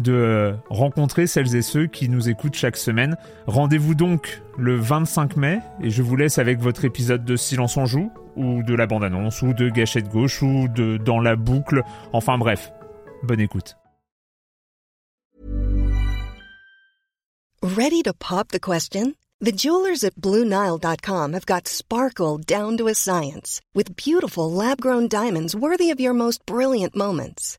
de rencontrer celles et ceux qui nous écoutent chaque semaine. Rendez-vous donc le 25 mai et je vous laisse avec votre épisode de Silence en joue ou de la bande-annonce ou de Gâchette gauche ou de Dans la boucle. Enfin bref, bonne écoute. Ready to pop the question? The jewelers at BlueNile.com have got sparkle down to a science with beautiful lab-grown diamonds worthy of your most brilliant moments.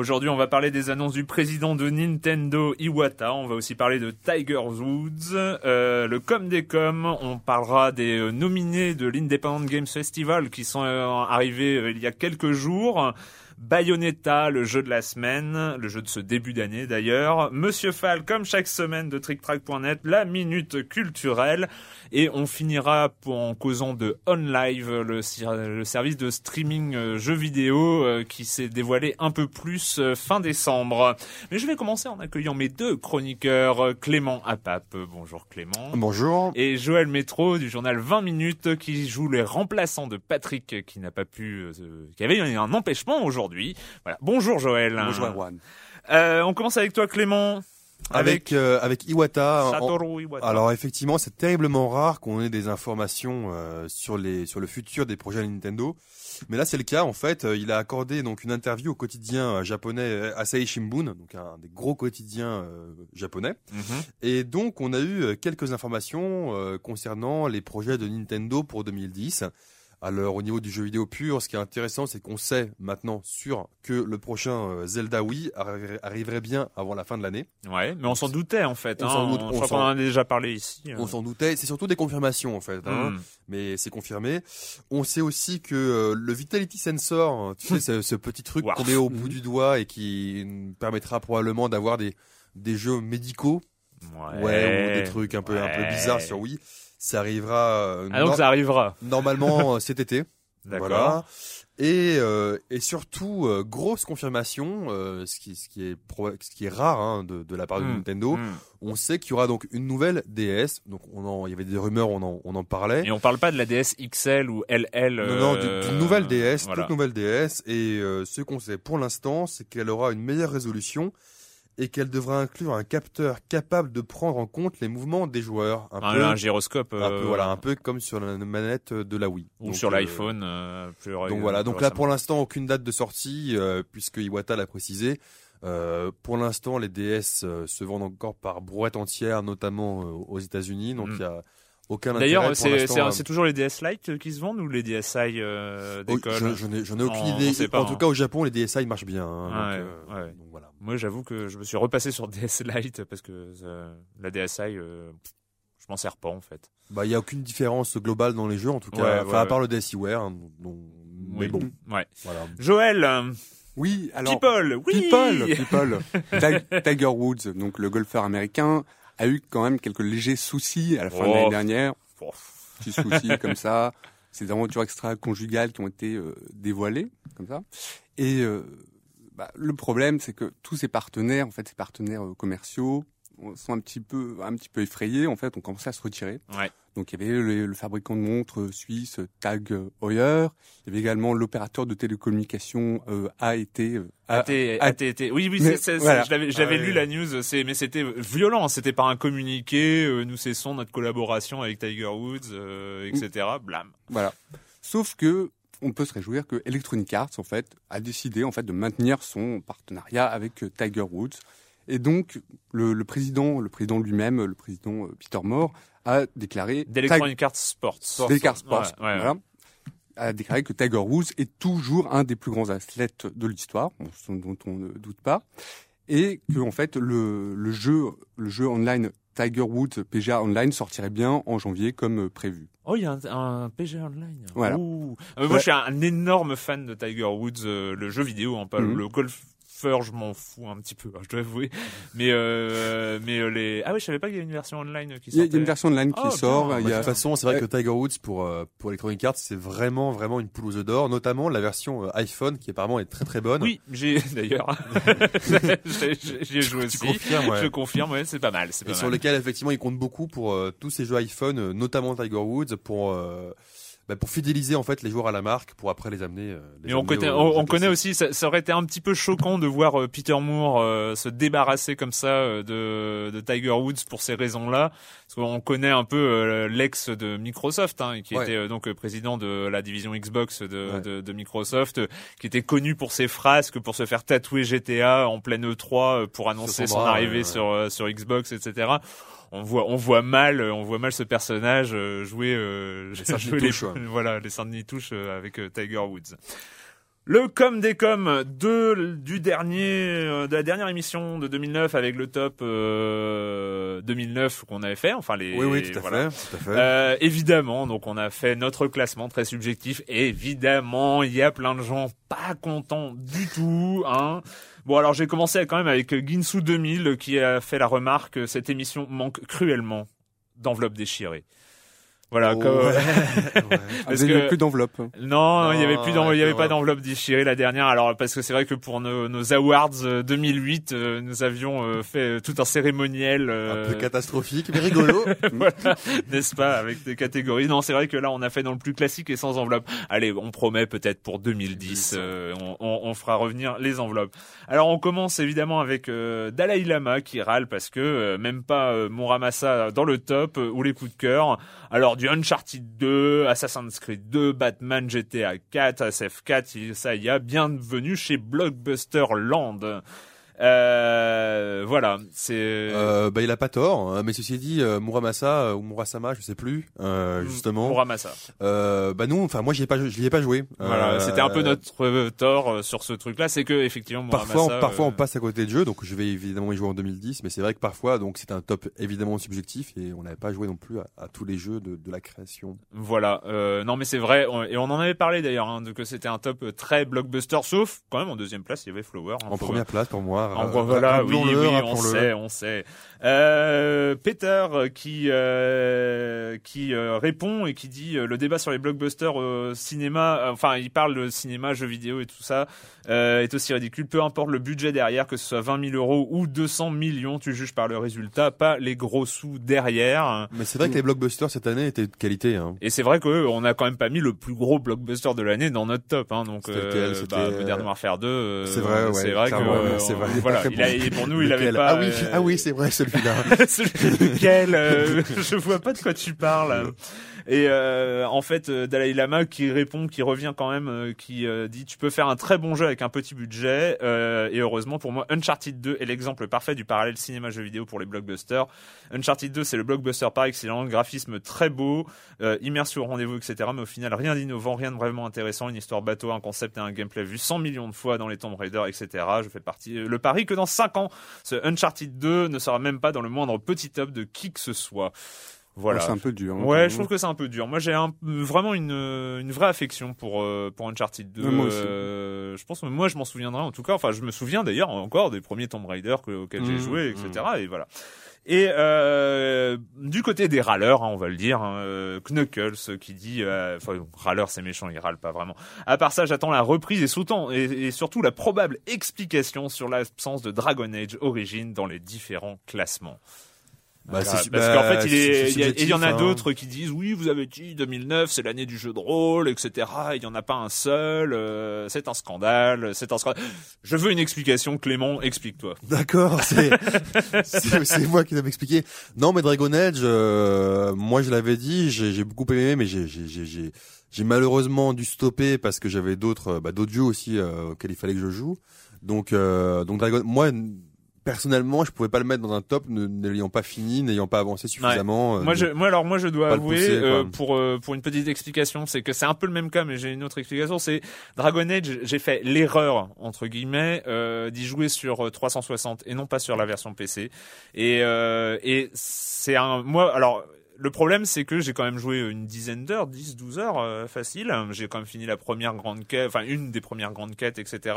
Aujourd'hui, on va parler des annonces du président de Nintendo, Iwata. On va aussi parler de Tiger Woods, euh, le com des com. On parlera des euh, nominés de l'Independent Games Festival qui sont euh, arrivés il y a quelques jours. Bayonetta, le jeu de la semaine, le jeu de ce début d'année d'ailleurs. Monsieur Fall, comme chaque semaine de TrickTrack.net, la minute culturelle. Et on finira en causant de OnLive, le, le service de streaming euh, jeux vidéo euh, qui s'est dévoilé un peu plus euh, fin décembre. Mais je vais commencer en accueillant mes deux chroniqueurs, Clément Apap. Bonjour Clément. Bonjour. Et Joël Métro du journal 20 minutes qui joue les remplaçants de Patrick qui n'a pas pu, qui avait un empêchement aujourd'hui. Voilà. Bonjour Joël. Bonjour Erwan. Euh, on commence avec toi Clément. Avec avec, avec Iwata. Satoru Iwata. Alors effectivement, c'est terriblement rare qu'on ait des informations euh, sur les sur le futur des projets Nintendo. Mais là, c'est le cas. En fait, il a accordé donc une interview au quotidien japonais Asahi Shimbun, donc un des gros quotidiens euh, japonais. Mhm. Et donc, on a eu quelques informations euh, concernant les projets de Nintendo pour 2010. Alors au niveau du jeu vidéo pur, ce qui est intéressant, c'est qu'on sait maintenant sûr que le prochain euh, Zelda Wii arri- arriverait bien avant la fin de l'année. Ouais, mais on s'en doutait en fait. On hein. s'en doute, je on en a déjà parlé ici. On s'en doutait. C'est surtout des confirmations en fait, hein, Hmm. mais c'est confirmé. On sait aussi que euh, le Vitality Sensor, tu sais, ce, ce petit truc qu'on met au bout du doigt et qui permettra probablement d'avoir des des jeux médicaux, Ouais. ouais, ou des trucs un peu un peu bizarres sur Wii. Ça arrivera euh, Ah donc ça arrivera. normalement euh, cet été. D'accord. Voilà. Et, euh, et surtout, euh, grosse confirmation, euh, ce, qui, ce, qui est ce qui est rare hein, de, de la part de Hmm. Nintendo. Hmm. On sait qu'il y aura donc une nouvelle DS. Donc on en, il y avait des rumeurs, on en, on en parlait. Et on parle pas de la DS XL ou LL. Non, non, du- d'une nouvelle DS, voilà. toute nouvelle DS. Et euh, ce qu'on sait pour l'instant, c'est qu'elle aura une meilleure résolution et qu'elle devra inclure un capteur capable de prendre en compte les mouvements des joueurs. Un, Un, peu, un gyroscope. un euh, peu, voilà, un peu comme sur la manette de la Wii. Ou Donc, sur euh, l'iPhone. euh, plus Donc voilà, donc là pour l'instant aucune date de sortie euh, puisque Iwata l'a précisé. Euh, pour l'instant, les DS euh, se vendent encore par brouette entière, notamment euh, aux États-Unis. Donc Mm. il y a aucun intérêt. D'ailleurs, c'est toujours les DS Lite qui se vendent ou les DSi euh, Oh, je, je n'ai, aucune idée. pas, en tout hein. cas, au Japon, les DSi marchent bien. hein, Ouais, donc, euh, ouais. donc voilà. Moi, j'avoue que je me suis repassé sur DS Lite parce que euh, la DSi, euh, je m'en sers pas en fait. Bah, il y a aucune différence globale dans les jeux, en tout cas. Ouais, enfin, ouais, à part le DSiWare. hein, donc- mais Oui. bon, Ouais. voilà. Joël, euh, Oui, alors People, oui. People, People. Ti- Tiger Woods, donc le golfeur américain, a eu quand même quelques légers soucis à la fin de Oh. l'année dernière. Oh. Petits soucis comme ça. Ces aventures extra-conjugales qui ont été euh, dévoilées, comme ça. Et euh, bah, le problème, c'est que tous ses partenaires, en fait, ses partenaires euh, commerciaux, sont un petit peu, un petit peu effrayés. En fait, on commençait à se retirer. Ouais. Donc il y avait le, le fabricant de montres suisse Tag Heuer. Il y avait également l'opérateur de télécommunications euh, euh, AT. Oui, oui, c'est, voilà. j'avais Ah lu la news, c'est, mais c'était violent, c'était pas un communiqué, euh, nous cessons notre collaboration avec Tiger Woods, euh, etc. Blam. Voilà. Sauf que on peut se réjouir que Electronic Arts en fait a décidé en fait de maintenir son partenariat avec euh, Tiger Woods. Et donc le, le président, le président lui-même, le président euh, Peter Moore a déclaré D'Electronic Arts Sports. Arts Sports, Ouais, ouais, ouais. voilà, a déclaré que Tiger Woods est toujours un des plus grands athlètes de l'histoire, dont on ne doute pas, et que en fait le, le jeu, le jeu online Tiger Woods PGA Online sortirait bien en janvier comme euh, prévu. Oh, il y a un, un PG Online. Voilà. Euh, moi, Ouais. je suis un, énorme fan de Tiger Woods, euh, le jeu vidéo, hein, pas Mhm. le je m'en fous un petit peu, hein, je dois avouer. Mais, euh, mais euh, les. Ah oui, je savais pas qu'il y avait une version online qui Il y, a, il y sortait. a une version online qui Oh, sort. bien. il Bah, y de a- toute façon, c'est vrai que Tiger Woods pour euh, pour Electronic Arts, c'est vraiment vraiment une poule aux œufs d'or, notamment la version iPhone qui apparemment est très très bonne. Oui, j'ai d'ailleurs. J'y ai joué tu aussi. confirmes, ouais. Je confirme, ouais, c'est pas mal. Et pas sur mal. lesquels effectivement ils comptent beaucoup pour euh, tous ces jeux iPhone, notamment Tiger Woods, pour euh, bah, pour fidéliser en fait les joueurs à la marque, pour après les amener. euh, les Et on connaît, on, connaît aussi, ça, ça aurait été un petit peu choquant de voir euh, Peter Moore euh, se débarrasser comme ça euh, de, de Tiger Woods pour ces raisons-là. Parce qu'on connaît un peu euh, l'ex de Microsoft, hein, qui Ouais. était euh, donc président de la division Xbox de, Ouais. de, de Microsoft, euh, qui était connu pour ses frasques, pour se faire tatouer GTA en pleine E3 euh, pour annoncer son arrivée ouais, sur euh, sur Xbox, etc. On voit, on voit mal, euh, on voit mal ce personnage euh, jouer, euh, Les jouer les, ouais. voilà, les Saint-Denis touches euh, avec Tiger Woods. Le com des com de du dernier de la dernière émission de 2009 avec le top euh, 2009 qu'on avait fait enfin les Oui oui tout à voilà. fait, tout à fait. Euh, évidemment, donc on a fait notre classement très subjectif. Évidemment, il y a plein de gens pas contents du tout. Hein. Bon, alors j'ai commencé quand même avec Ginsu 2000 qui a fait la remarque que cette émission manque cruellement d'enveloppe déchirée. Voilà. Oh, comme- ouais, ouais. Ah, vous n'avez que- plus d'enveloppe. non, il y avait plus il y avait pas d'enveloppe déchirée la dernière. Alors parce que c'est vrai que pour nos, nos awards euh, 2008, euh, nous avions euh, fait euh, tout un cérémoniel. euh, Un peu catastrophique mais rigolo. voilà, n'est-ce pas, avec des catégories. Non, c'est vrai que là, on a fait dans le plus classique et sans enveloppe. Allez, on promet peut-être pour 2010, euh, on, on- on fera revenir les enveloppes. Alors, on commence évidemment avec euh, Dalai Lama qui râle parce que euh, même pas euh, mon Ramassa dans le top euh, ou les coups de cœur. Alors, du Uncharted 2, Assassin's Creed 2, Batman, GTA 4, SF4, il- ça y a bienvenue chez Blockbuster Land. Euh, voilà, c'est Euh, bah il a pas tort, hein, mais ceci dit, euh, Muramasa euh, ou Murasama, je sais plus, euh, justement. Muramasa. Euh, bah nous, enfin moi j'y ai pas, j'y ai pas joué. Voilà, c'était un peu notre tort sur ce truc-là, c'est que effectivement, Parfois, on, parfois on passe à côté de jeu, donc je vais évidemment y jouer en 2010, mais c'est vrai que parfois, donc c'est un top évidemment subjectif et on n'avait pas joué non plus à, à tous les jeux de, de la création. Voilà, euh, non mais c'est vrai, on- et on en avait parlé d'ailleurs, hein, de que c'était un top très blockbuster, sauf quand même en deuxième place il y avait Flower. hein, En première place pour moi. En ra- gros, voilà, oui, oui, on sait, on sait. Euh, Peter euh, qui euh, qui euh, répond et qui dit euh, le débat sur les blockbusters euh, cinéma, euh, enfin il parle de cinéma, jeux vidéo et tout ça euh, est aussi ridicule. Peu importe le budget derrière, que ce soit 20 000 euros ou 200 millions, tu juges par le résultat, pas les gros sous derrière. Mais c'est vrai que les blockbusters cette année étaient de qualité. Hein. Et c'est vrai que on a quand même pas mis le plus gros blockbuster de l'année dans notre top, hein, donc euh, bah, euh, Modern Warfare 2. euh, c'est vrai, ouais, c'est vrai que euh, c'est vrai. Voilà, il a, bon. et pour nous, il avait pas. Ah oui, euh, ah oui, c'est vrai celui-là. Celui- Lequel euh, Je vois pas de quoi tu parles. Et euh, en fait, euh, Dalai Lama qui répond, qui revient quand même, euh, qui euh, dit tu peux faire un très bon jeu avec un petit budget. et heureusement pour moi, Uncharted 2 est l'exemple parfait du parallèle cinéma-jeu vidéo pour les blockbusters. Uncharted 2, c'est le blockbuster par excellence, graphisme très beau, immersion au rendez-vous, etc. Mais au final, rien d'innovant, rien de vraiment intéressant, une histoire bateau, un concept et un gameplay vu 100 millions de fois dans les Tomb Raider, etc. Je fais partie le pari que dans 5 ans, ce Uncharted 2 ne sera même pas dans le moindre petit top de qui que ce soit. Voilà. C'est un peu dur. hein, Ouais, je trouve que c'est un peu dur. Moi, j'ai un, vraiment une, une vraie affection pour euh, pour Uncharted 2. Ouais, moi aussi. Euh, je pense que moi, je m'en souviendrai en tout cas. Enfin, je me souviens d'ailleurs encore des premiers Tomb Raider que, auxquels j'ai Mmh, joué, etc. Et voilà. Et euh, du côté des râleurs, hein, on va le dire, hein, euh, Knuckles qui dit, euh, enfin râleur c'est méchant, il râle pas vraiment. À part ça, j'attends la reprise et, sautant, et, et surtout la probable explication sur l'absence de Dragon Age Origin dans les différents classements. Bah, c'est- parce bah, qu'en fait, il est, il y, a- et il y en a subjectif, hein. d'autres qui disent oui, vous avez dit 2009, c'est l'année du jeu de rôle, etc. Il y en a pas un seul, euh, c'est un scandale, c'est un scandale. Je veux une explication, Clément, explique-toi. D'accord, c'est moi qui dois m'expliquer. Non, mais Dragon Age, euh, moi je l'avais dit, j'ai j'ai beaucoup aimé, mais j'ai j'ai malheureusement dû stopper parce que j'avais d'autres bah, d'autres jeux aussi euh, auxquels il fallait que je joue. Donc euh, donc Dragon, moi personnellement, je pouvais pas le mettre dans un top ne l'ayant pas fini, n'ayant pas avancé suffisamment. euh, Moi, je, moi, alors, moi, je dois avouer, pousser, euh, pour euh, pour une petite explication, c'est que c'est un peu le même cas, mais j'ai une autre explication. C'est Dragon Age, j'ai fait l'erreur entre guillemets euh, d'y jouer sur euh, 360 et non pas sur la version PC. Et euh, et c'est un moi alors. Le problème, c'est que j'ai quand même joué une dizaine d'heures, 10, 12 heures, euh, facile. J'ai quand même fini la première grande quête, enfin une des premières grandes quêtes, etc.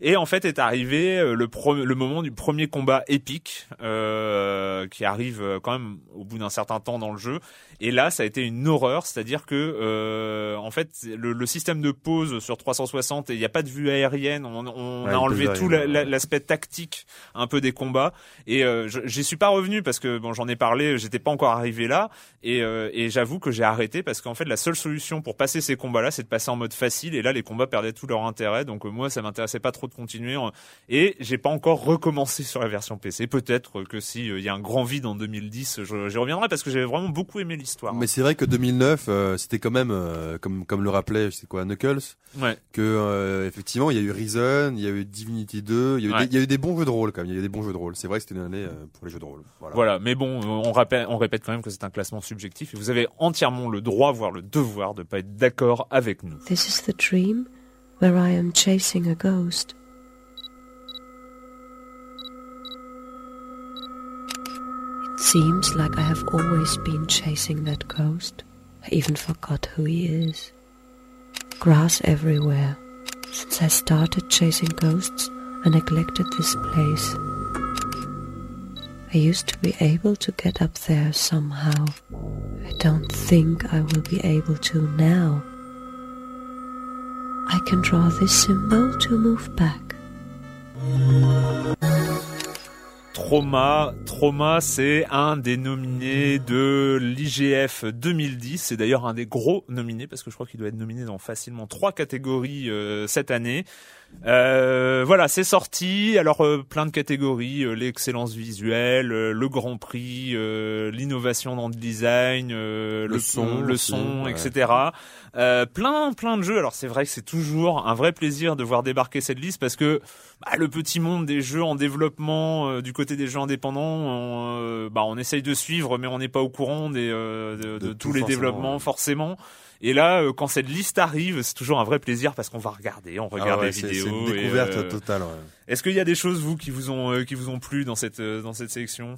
Et en fait est arrivé euh, le, pro- le moment du premier combat épique euh, qui arrive euh, quand même au bout d'un certain temps dans le jeu. Et là, ça a été une horreur, c'est-à-dire que euh, en fait le, le système de pause sur 360 et il n'y a pas de vue aérienne, on, on Ouais, a enlevé tout la- la- l'aspect tactique un peu des combats. Et euh, j'y suis pas revenu parce que bon, j'en ai parlé, j'étais pas encore arrivé là. Et, euh, et j'avoue que j'ai arrêté parce qu'en fait la seule solution pour passer ces combats-là, c'est de passer en mode facile. Et là, les combats perdaient tout leur intérêt. Donc euh, moi, ça m'intéressait pas trop de continuer. En- Et j'ai pas encore recommencé sur la version PC. Peut-être que si il y a un grand vide en 2010, je- j'y reviendrai parce que j'avais vraiment beaucoup aimé l'histoire. Mais c'est vrai que 2009, euh, c'était quand même, euh, comme comme le rappelait, c'est quoi, Knuckles, Ouais. que euh, effectivement, il y a eu Reason, il y a eu Divinity 2, il y a eu, Ouais. des, il y a eu des bons jeux de rôle quand même. Il y a eu des bons jeux de rôle. C'est vrai que c'était une année euh, pour les jeux de rôle. Voilà. Voilà, mais bon, on rappelle, on répète quand même que c'est un classement subjectif et vous avez entièrement le droit, voire le devoir, de pas être d'accord avec nous. This is the dream where I am chasing a ghost. It seems like I have always been chasing that ghost. I even forgot who he is. Grass everywhere. Since I started chasing ghosts, I neglected this place. I used to be able to get up there somehow. I don't think I will be able to now. I can draw this symbol to move back. Trauma, Trauma, c'est un des nominés de l'IGF 2010. C'est d'ailleurs un des gros nominés parce que je crois qu'il doit être nominé dans facilement trois catégories euh, cette année. Euh, voilà, c'est sorti. Alors euh, plein de catégories euh, l'excellence visuelle, euh, le Grand Prix, euh, l'innovation dans le design, euh, Le son le son, ouais. etc. Euh, plein, plein de jeux. Alors c'est vrai que c'est toujours un vrai plaisir de voir débarquer cette liste parce que bah, le petit monde des jeux en développement euh, du côté des jeux indépendants, on, bah, on essaye de suivre, mais on n'est pas au courant des, euh, de, de De tous les développements ouais. forcément. Et là, euh, quand cette liste arrive, c'est toujours un vrai plaisir parce qu'on va regarder, on regarde Ah ouais, les c'est- vidéos. C'est une et, découverte euh, totale. Ouais. Est-ce qu'il y a des choses vous qui vous ont euh, qui vous ont plu dans cette euh, dans cette sélection?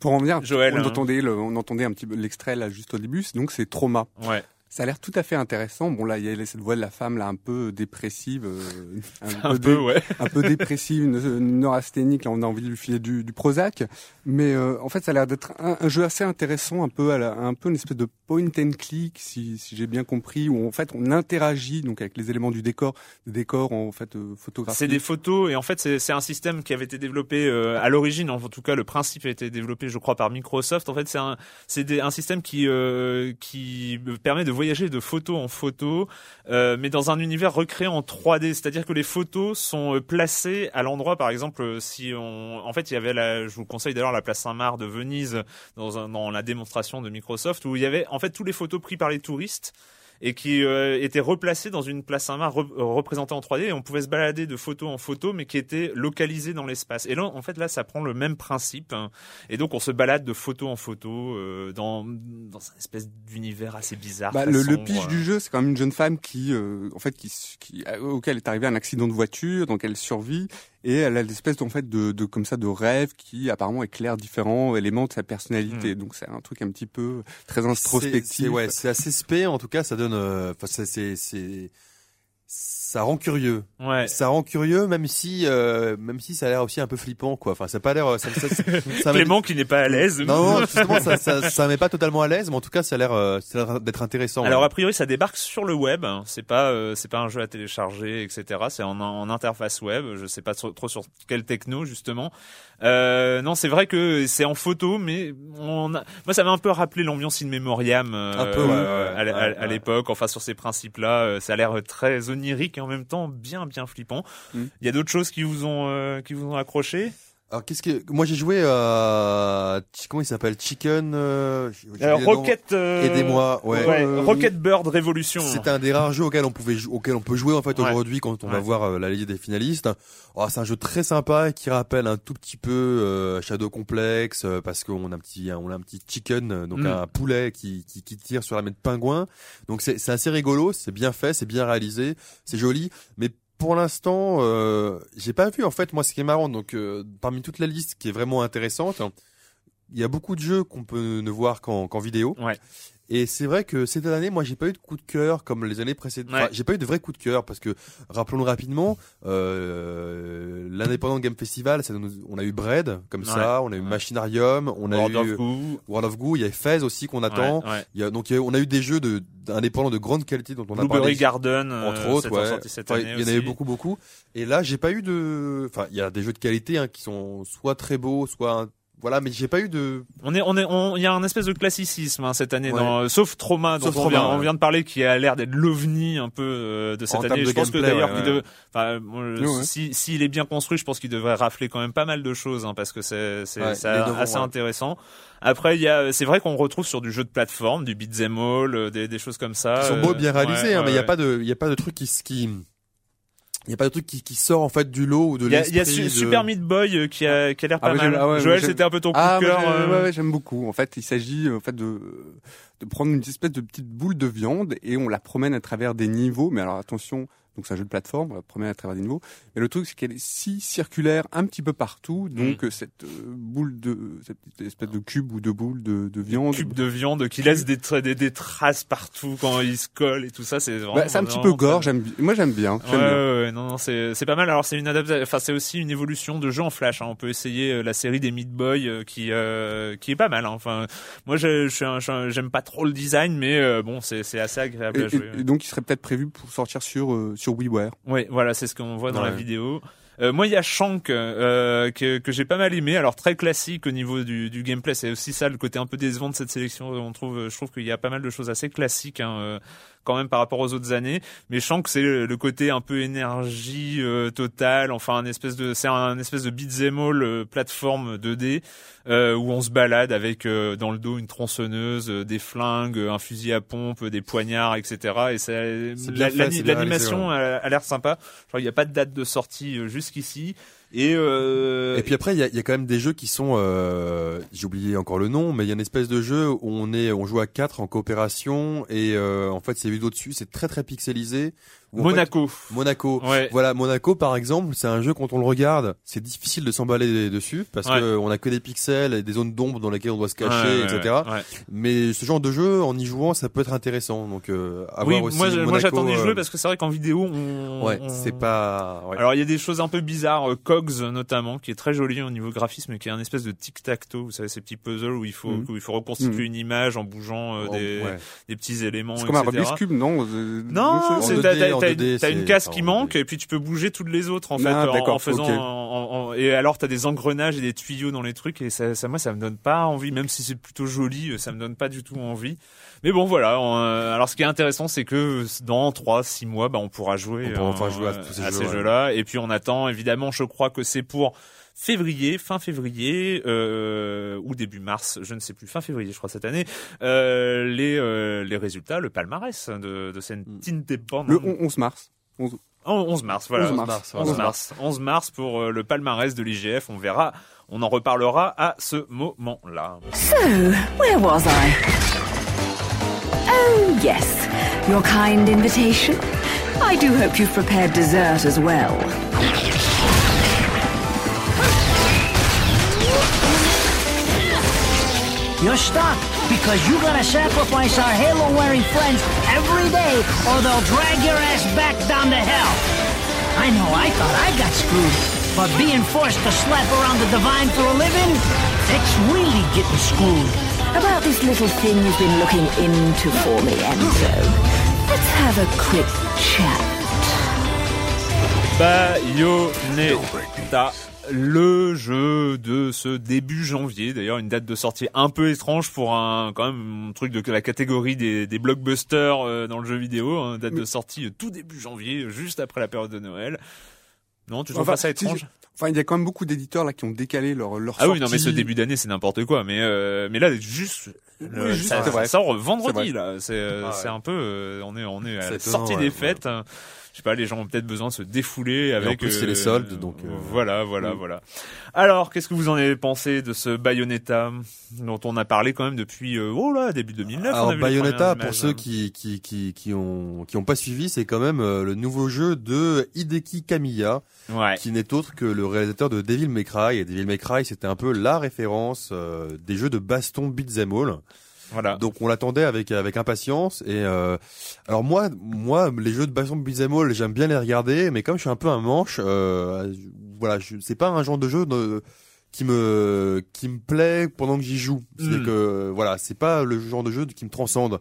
Pour en venir, Joël, on, hein. entendait le- on entendait un petit peu l'extrait là juste au début, donc c'est Trauma. Ouais, Ça a l'air tout à fait intéressant. Bon là, il y a cette voix de la femme là un peu dépressive, euh, un dé- peu ouais. un peu dépressive, neurasthénique. Là, on a envie de lui filer du, du Prozac. Mais euh, en fait, ça a l'air d'être un, un jeu assez intéressant, un peu à la- un peu une espèce de point and click, si, si j'ai bien compris, où en fait on interagit donc avec les éléments du décor, des décors en fait euh, photographiques. C'est des photos et en fait c'est un système qui avait été développé euh, à l'origine en tout cas le principe a été développé je crois par Microsoft en fait c'est un c'est un système qui qui permet de voyager de photo en photo euh, mais dans un univers recréé en 3D c'est-à-dire que les photos sont euh, placées à l'endroit par exemple euh, si on en fait il y avait la je vous conseille d'ailleurs la place Saint-Marc de Venise dans dans la démonstration de Microsoft où il y avait en fait tous les photos prises par les touristes et qui euh, était replacé dans une place Saint-Marc re- euh, représentée en 3D et on pouvait se balader de photo en photo mais qui était localisé dans l'espace. Et là en fait là ça prend le même principe hein. et donc on se balade de photo en photo euh, dans dans une espèce d'univers assez bizarre. Bah, le, le pitch du jeu, c'est quand même une jeune femme qui, euh, en fait, qui, qui, auquel est arrivé un accident de voiture, donc elle survit et elle a l'espèce en fait de, de comme ça de rêve qui apparemment éclaire différents éléments de sa personnalité. Donc c'est un truc un petit peu très introspectif. C'est ouais, c'est assez spé. En tout cas, ça donne. euh, Enfin, c'est c'est ça rend curieux. Ouais. Ça rend curieux, même si, euh, même si ça a l'air aussi un peu flippant, quoi. Enfin, ça a pas l'air. Ça, ça, ça, ça met- Clément qui n'est pas à l'aise. Non, non, justement, ça, ça, ça met pas totalement à l'aise, mais en tout cas, ça a l'air, euh, d'être intéressant. Alors ouais. a priori ça débarque sur le web, hein. c'est pas euh, c'est pas un jeu à télécharger etc. C'est en, en interface web, je sais pas trop, trop sur quelle techno justement. Non c'est vrai que c'est en photo, mais on a... moi ça m'a un peu rappelé l'ambiance in memoriam Un peu, ouais, ouais, à, l'époque. Enfin sur ces principes là, ça a l'air très onirique et en même temps bien bien flippant. Il Mm. y a d'autres choses qui vous ont euh, qui vous ont accroché? Alors, qu'est-ce que, moi, j'ai joué à, comment il s'appelle, Chicken, euh. Rocket. euh, Aidez-moi, ouais. ouais, Euh, Rocket Bird Revolution. C'est un des rares jeux auxquels on pouvait, auquel on peut jouer en fait Ouais. aujourd'hui quand on va voir euh, la liste des finalistes. Oh, c'est un jeu très sympa qui rappelle un tout petit peu euh, Shadow Complex euh, parce qu'on a un petit, on a un petit chicken, euh, donc Mm. un poulet qui, qui, qui tire sur la main de pingouin. Donc c'est, c'est assez rigolo, c'est bien fait, c'est bien réalisé, c'est joli, mais pour l'instant, euh, j'ai pas vu en fait moi ce qui est marrant. Donc euh, parmi toute la liste qui est vraiment intéressante, il y a beaucoup de jeux qu'on peut ne voir qu'en, vidéo. Et c'est vrai que cette année, moi, j'ai pas eu de coup de cœur comme les années précédentes. Ouais. Enfin, j'ai pas eu de vrai coup de cœur parce que, rappelons-le rapidement, euh, l'indépendant Game Festival, ça nous- on a eu Bread comme ça, on a eu. Machinarium, on a World eu of Goo. World of Goo, il y a Fez aussi qu'on attend. Ouais. Il y a, donc a- on a eu des jeux de indépendants de grande qualité dont on a Blueberry parlé. Garden, euh, entre autres, ouais. sorti cette Enfin, il y en avait aussi. beaucoup, beaucoup. Et là, j'ai pas eu de, enfin, il y a des jeux de qualité hein, qui sont soit très beaux, soit voilà, mais j'ai pas eu de. On est, on est, on- il y a un espèce de classicisme hein, cette année, Ouais. dans, euh, sauf Trauma, dont Sauf on, Trauma, vient, on vient de parler, qui a l'air d'être l'ovni un peu euh, de cette En année. Je pense que d'ailleurs, ouais, enfin, si s'il est bien construit, je pense qu'il devrait rafler quand même pas mal de choses, hein, parce que c'est c'est assez intéressant. Après, il y a, c'est vrai qu'on retrouve sur du jeu de plateforme, du beat'em all, euh, des, des choses comme ça. Qui sont euh, beaux, bien réalisés, hein, mais il y a pas de, il y a pas de truc qui, qui, il y a pas de truc qui, qui sort en fait du lot ou de Il y a, l'esprit. il y a Su- de- Super Meat Boy euh, qui a, qui a l'air Ah, pas mal. j'aime- ah ouais, Joël, j'aime- c'était un peu ton coup Ah, de moi, cœur. j'ai- euh, ouais, ouais, j'aime beaucoup. En fait, il s'agit en fait de de prendre une espèce de petite boule de viande et on la promène à travers des niveaux. Mais alors attention, donc c'est un jeu de plateforme, la promène à travers des niveaux. Mais le truc c'est qu'elle est si circulaire un petit peu partout, donc euh, cette euh, boule de cette espèce de cube ou de boule de, de viande. cube de viande qui laisse des, tra- des, des traces partout quand il se colle et tout ça, c'est vraiment. Bah, c'est un petit peu gore. J'aime, moi j'aime bien. Ouais, bien. ouais, ouais, non, non, c'est c'est pas mal. Alors c'est une adaptation, enfin c'est aussi une évolution de jeu en flash. hein. On peut essayer euh, la série des Meat Boy euh, qui euh, qui est pas mal. hein. Enfin, moi je, j'aime pas trop le design, mais euh, bon c'est c'est assez agréable Et, à jouer. et- et donc il serait peut-être prévu pour sortir sur euh, sur WiiWare. Oui, voilà, c'est ce qu'on voit dans la vidéo. Euh, moi, il y a Shank euh, que, que j'ai pas mal aimé. Alors très classique au niveau du, du gameplay. C'est aussi ça le côté un peu décevant de cette sélection. On trouve, je trouve qu'il y a pas mal de choses assez classiques hein, euh, quand même par rapport aux autres années. Mais Shank, c'est le, côté un peu énergie euh, totale. Enfin, un espèce de, c'est un espèce de beat'em all euh, plateforme 2D euh, où on se balade avec euh, dans le dos une tronçonneuse, euh, des flingues, un fusil à pompe, des poignards, etc. Et la- l'animation a, a l'air sympa. Je qu'il n'y a pas de date de sortie euh, jusqu'ici. Et, euh, Et puis après, il y a, il y a quand même des jeux qui sont, euh, j'ai oublié encore le nom, mais il y a une espèce de jeu où on est, on joue à quatre en coopération et euh, en fait c'est vu d'au-dessus, c'est très très pixelisé. Monaco. fait- Monaco. Ouais. Voilà, Monaco par exemple, c'est un jeu quand on le regarde, c'est difficile de s'emballer dessus parce Ouais. que on a que des pixels et des zones d'ombre dans lesquelles on doit se cacher, Ouais, ouais, etc. ouais. Mais ce genre de jeu, en y jouant, ça peut être intéressant. Donc, euh, à Oui, voir aussi. moi, moi j'attends d'y euh, jouer parce que c'est vrai qu'en vidéo, on, Ouais, on- c'est pas. ouais. Alors il y a des choses un peu bizarres, euh, Cogs notamment, qui est très joli au niveau graphisme, qui est un espèce de tic-tac-toe, vous savez ces petits puzzles où il faut Mhm. où il faut reconstituer Mhm. une image en bougeant euh, Oh, des, ouais. des petits éléments, C'est comme un. Rubik's Cube, non euh, Non, t'as 2D, t'as- en t'as 2D, une, case qui manque 2D. et puis tu peux bouger toutes les autres en fait Ah, en- faisant en- en- et alors t'as des engrenages et des tuyaux dans les trucs et ça, ça moi ça me donne pas envie même si c'est plutôt joli euh, ça me donne pas du tout envie mais bon voilà alors ce qui est intéressant c'est que dans 3 6 mois bah on pourra jouer On pourra jouer à ces à jeux, ces ouais. jeux-là et puis on attend évidemment je crois que c'est pour février, fin février euh, ou début mars, je ne sais plus, fin février je crois cette année, euh, les euh, les résultats, le palmarès de, de cette indépendante. Le on- 11 mars. 11 Oh, 11 mars, voilà. 11 mars, 11 voilà. mars. 11 mars pour euh, le palmarès de l'IGF. On verra, on en reparlera à ce moment-là. So, where was I? Oh, yes, your kind invitation. I do hope you've prepared dessert as well. You're stuck. because you gotta sacrifice our halo-wearing friends every day, or they'll drag your ass back down to hell. I know, I thought I got screwed, but being forced to slap around the divine for a living, it's really getting screwed. About this little thing you've been looking into for me, Enzo. Let's have a quick chat. Bayonetta, le jeu de ce début janvier. D'ailleurs, une date de sortie un peu étrange pour un quand même un truc de la catégorie des, des blockbusters euh, dans le jeu vidéo. Hein, date de sortie euh, tout début janvier, juste après la période de Noël. Non, tu trouves Enfin, pas ça étrange? Enfin, il y a quand même beaucoup d'éditeurs là qui ont décalé leur leur Ah oui, non, mais ce début d'année, c'est n'importe quoi. Mais euh, mais là, juste, le- Oui, juste, ça, sort vendredi là. C'est euh, Ah ouais. c'est un peu, euh, on est on est à la sortie des ouais. fêtes. Je sais pas, les gens ont peut-être besoin de se défouler avec. plus, c'est les soldes, donc, euh, Voilà, voilà, voilà. Alors, qu'est-ce que vous en avez pensé de ce Bayonetta dont on a parlé quand même depuis euh, oh là début 2009 on a Alors vu Bayonetta, pour ceux hein. qui qui qui qui ont qui ont pas suivi, c'est quand même euh, le nouveau jeu de Hideki Kamiya, Ouais. qui n'est autre que le réalisateur de Devil May Cry. Et Devil May Cry, c'était un peu la référence euh, des jeux de baston beat'em all. Voilà. Donc on l'attendait avec avec impatience. Et euh, alors moi moi les jeux de baston beat'em all, j'aime bien les regarder, mais comme je suis un peu un manche, euh, voilà, je- c'est pas un genre de jeu de- qui me qui me plaît pendant que j'y joue. C'est Mm. que voilà, c'est pas le genre de jeu qui me transcende.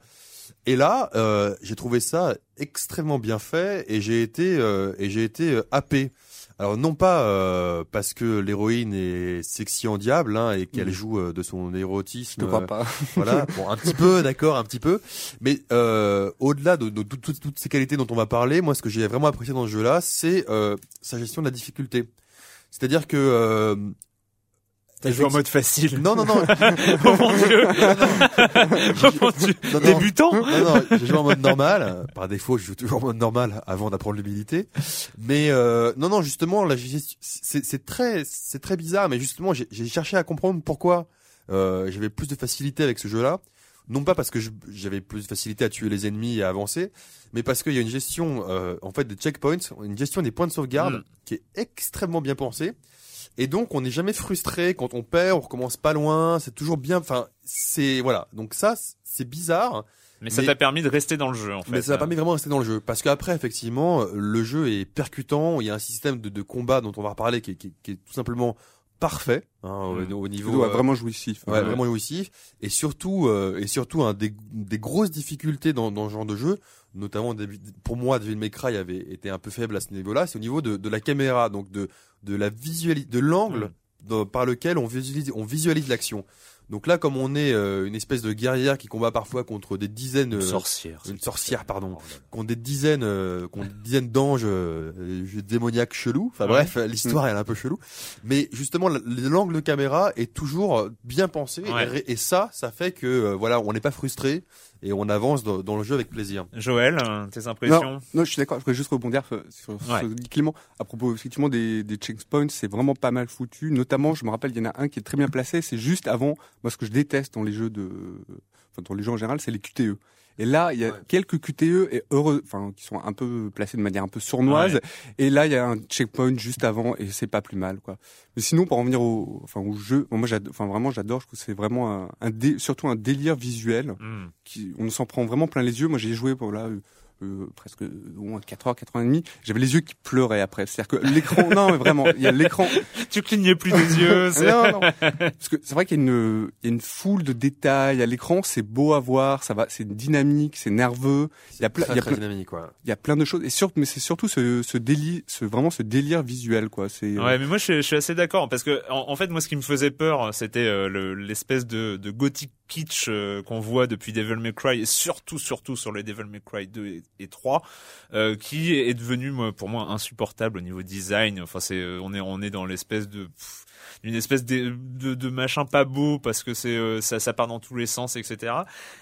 Et là, euh, j'ai trouvé ça extrêmement bien fait et j'ai été euh, et j'ai été euh, happé. Alors non pas euh, parce que l'héroïne est sexy en diable hein, et qu'elle Mhm. joue euh, de son érotisme. Je te crois euh, pas. voilà, bon, un petit peu, d'accord, un petit peu. Mais euh, au-delà de, de toutes- ces qualités dont on va parler, moi, ce que j'ai vraiment apprécié dans ce jeu-là, c'est euh, sa gestion de la difficulté. C'est-à-dire que euh, T'as joué en mode facile. non, non, non, oh mon dieu. oh mon dieu. non, non. Débutant. Non, non, j'ai joué en mode normal. Par défaut, je joue toujours en mode normal avant d'apprendre l'humilité. Mais euh, non, non, justement, gestion, c'est très, c'est très bizarre. Mais justement, j'ai cherché à comprendre pourquoi euh, j'avais plus de facilité avec ce jeu-là. Non pas parce que j'avais plus de facilité à tuer les ennemis et à avancer, mais parce qu'il y a une gestion, euh, en fait, des checkpoints, une gestion des points de sauvegarde Mm. qui est extrêmement bien pensée. Et donc, on n'est jamais frustré quand on perd, on recommence pas loin. C'est toujours bien. Enfin, c'est voilà. Donc ça, c'est bizarre. Mais ça t'a permis de rester dans le jeu en fait. Mais ça a permis vraiment de rester dans le jeu. Parce qu'après, effectivement, le jeu est percutant. Il y a un système de, de combat dont on va reparler qui est, qui est- qui est tout simplement parfait hein, au- Mm. au, niveau euh, vraiment jouissif. ouais, vraiment jouissif. Et surtout, euh, et surtout, un des, des grosses difficultés dans, dans ce genre de jeu, notamment des- pour moi, Devil May Cry avait été un peu faible à ce niveau-là, c'est au niveau de, de la caméra, donc de, de la visualité, de l'angle par lequel on visualise, on visualise l'action. Donc là, comme on est euh, une espèce de guerrière qui combat parfois contre des dizaines, euh, sorcière. une sorcière, pardon, Oh contre des dizaines, euh, contre des dizaines d'anges euh, euh, démoniaques chelous. Enfin Ouais. bref, l'histoire elle est un peu chelou. Mais justement, l'angle de caméra est toujours euh, bien pensé Ouais. et, et ça, ça fait que euh, voilà, on n'est pas frustré et on avance dans, dans le jeu avec plaisir. Joël, euh, tes impressions Non, je suis d'accord. Je voudrais juste rebondir sur, sur Ouais. ce que dit Clément. À propos effectivement des, des checkpoints, c'est vraiment pas mal foutu. Notamment, je me rappelle, il y en a un qui est très bien placé. C'est juste avant. Moi, ce que je déteste dans les jeux de, enfin dans les jeux en général, c'est les QTE. Et là, il y a Ouais. quelques QTE et heureux, enfin qui sont un peu placés de manière un peu sournoise. Et là, il y a un checkpoint juste avant et c'est pas plus mal, quoi. Mais sinon, pour en venir au, enfin au jeu, moi, j'adore, enfin vraiment, j'adore. Je trouve que c'est vraiment un, un dé- surtout un délire visuel Hmm. qui, on s'en prend vraiment plein les yeux. Moi, j'ai joué pour là. Euh, euh, presque au moins 4 heures, 4 heures et demie, j'avais les yeux qui pleuraient après. C'est-à-dire que l'écran, non mais vraiment, il y a l'écran. Tu clignais plus des yeux. c'est- non, non. Parce que c'est vrai qu'il y a une, il y a une foule de détails à l'écran. C'est beau à voir, ça va, c'est dynamique, c'est nerveux. Il y a plein, il y a plein, dynamique quoi. il y a plein de choses. Et surtout, mais c'est surtout ce, ce délire, ce vraiment ce délire visuel, quoi. C'est euh, Ouais, mais moi je suis, je suis assez d'accord parce que en, en fait moi ce qui me faisait peur c'était euh, le- l'espèce de, de gothic kitsch euh, qu'on voit depuis Devil May Cry et surtout surtout sur les Devil May Cry 2 et, et 3 euh, qui est devenu pour moi insupportable au niveau design. Enfin c'est euh, on est on est dans l'espèce de pff, une espèce de, de, de machin pas beau parce que c'est euh, ça, ça part dans tous les sens etc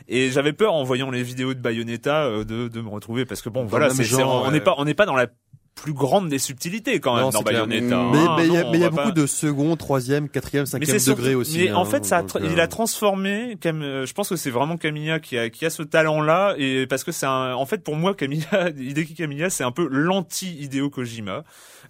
et j'avais peur en voyant les vidéos de Bayonetta euh, de, de me retrouver parce que bon Dans voilà c'est genre, on n'est pas on n'est pas dans la plus grande des subtilités quand même Non, dans clair. Bayonetta. Mais hein. mais il y a, mais y beaucoup pas- de second, troisième, quatrième, cinquième degré aussi. Mais hein, en fait, ça a donc, tra- euh, il a transformé. Cam- euh, je pense que c'est vraiment Camilla qui a qui a ce talent-là et parce que c'est un. En fait, pour moi, Camilla, Hideki Camilla, c'est un peu l'anti Hideo Kojima.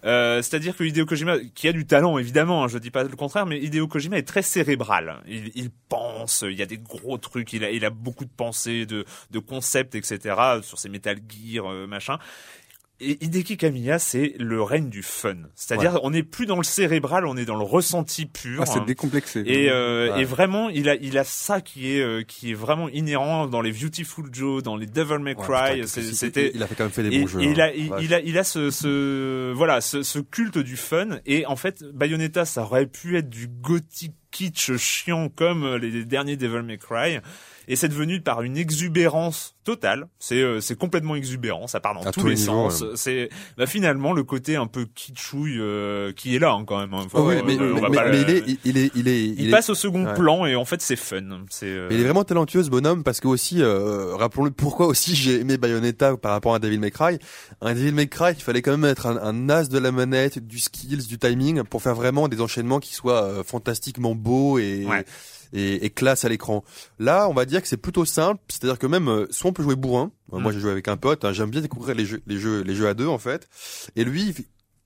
Euh, C'est-à-dire que Hideo Kojima, qui a du talent évidemment, hein, je dis pas le contraire, mais Hideo Kojima est très cérébral. Il, il pense, il y a des gros trucs, il a, il a beaucoup de pensées, de, de concepts, etc. sur ses Metal Gear, euh, machin. Et Hideki Kamiya, c'est le règne du fun. C'est-à-dire, on n'est plus dans le cérébral, on est dans le ressenti pur. Ah, c'est décomplexé. Et, euh, Ouais. et vraiment, il a, il a ça qui est, euh, qui est vraiment inhérent dans les Beautiful Joe, dans les Devil May ouais, Cry. que C'était, Il a fait quand même fait des et, bons jeux. et il hein. a, il, Vache. il a, il a ce, ce, voilà, ce, ce culte du fun. Et en fait, Bayonetta, ça aurait pu être du gothic kitsch chiant comme les derniers Devil May Cry. Et c'est devenu par une exubérance totale. C'est, euh, c'est complètement exubérant. Ça part dans tous tous les sens. C'est, bah, finalement, le côté un peu kitschouille, euh, qui est là, hein, quand même. hein. Faut- euh, mais, on mais- va mais- pas mais le- il est, il- est, il est, il il est- passe au second ouais. plan et en fait c'est fun. C'est euh, il est vraiment talentueux ce bonhomme parce que aussi, euh, rappelons-le, pourquoi aussi j'ai aimé Bayonetta par rapport à Devil May Cry. Un Devil May Cry, il fallait quand même être un, un as de la manette, du skills, du timing pour faire vraiment des enchaînements qui soient euh, fantastiquement beaux et, Ouais. et, et classe à l'écran. Là, on va dire que c'est plutôt simple, c'est-à-dire que même euh, soit on peut jouer bourrin. Euh, Moi, Mm. j'ai joué avec un pote. hein, J'aime bien découvrir les jeux, les jeux, les jeux à deux en fait. Et lui, il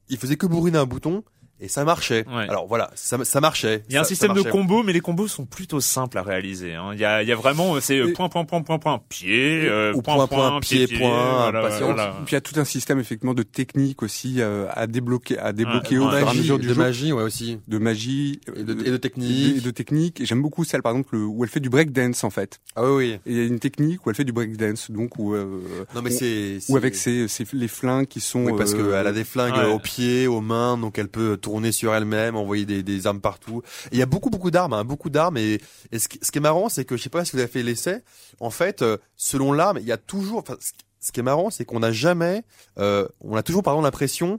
il faisait que bourriner un bouton. Et ça marchait. Ouais. Alors voilà, ça, ça marchait. Il y a un Ça- ça système de combos, mais les combos sont plutôt simples à réaliser. hein. Il y a, il y a vraiment, euh, c'est euh, Et- point, point, point, point, point, pied, euh, Ou point, point, point, point, pied, point, voilà. Puis il y a tout un système effectivement de techniques aussi euh, à débloquer, à débloquer Ouais, au fur et à Magie, mesure du de jeu, magie, ouais aussi. de magie Et de, et de technique. et de technique. Et j'aime beaucoup celle par exemple le- où elle fait du breakdance en fait. Ah oui. Et il y a une technique où elle fait du breakdance, donc où, euh, Non mais c'est. ou avec ses, ses- les flingues qui sont. Oui, parce euh, qu'elle a des flingues ouais. aux pieds, aux mains, donc elle peut tourner sur elle-même, envoyer des, des armes partout. Il y a beaucoup, beaucoup d'armes, hein, beaucoup d'armes. Et, et ce, qui, ce qui est marrant, c'est que je sais pas si vous avez fait l'essai. En fait, euh, selon l'arme, il y a toujours. Enfin, ce, ce qui est marrant, c'est qu'on n'a jamais, euh, on a toujours pardon l'impression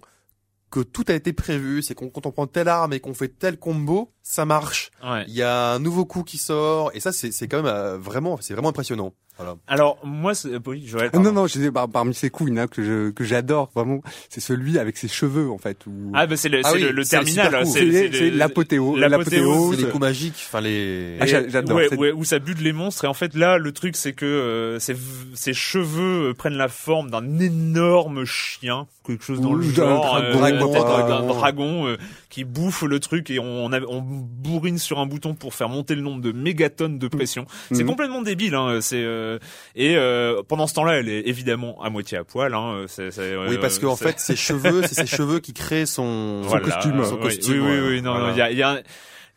que tout a été prévu. C'est qu'on quand on prend telle arme et qu'on fait tel combo, ça marche. Ouais. Il y a un nouveau coup qui sort, et ça, c'est c'est quand même euh, vraiment, c'est vraiment impressionnant. Voilà. Alors moi, c'est- oui, Joël. Ah, pardon. Non, non, je disais, par- parmi ces coups, il y en a que je, que j'adore vraiment. C'est celui avec ses cheveux, en fait. Où... Ah bah c'est le, Ah c'est oui, le, le c'est terminal. c'est- c'est c'est c'est l'apothéose. l'apothéose. C'est les coups magiques, enfin les. Ah, j'a- j'adore. Ouais, C'est- ouais, où ça bute les monstres et en fait là le truc c'est que euh, ses, ses cheveux euh, prennent la forme d'un énorme chien quelque chose dans le genre dragon. Dragon, ouais. un dragon euh, qui bouffe le truc et on, a- on bourrine sur un bouton pour faire monter le nombre de mégatonnes de pression c'est Mhm. complètement débile hein, c'est euh, et euh, pendant ce temps-là elle est évidemment à moitié à poil hein, c'est, Oui, euh, parce qu'en fait, ses cheveux, c'est ses cheveux qui créent son, voilà, costume. Son oui, costume, oui oui, oui, non Voilà. non, il y a, il y a un-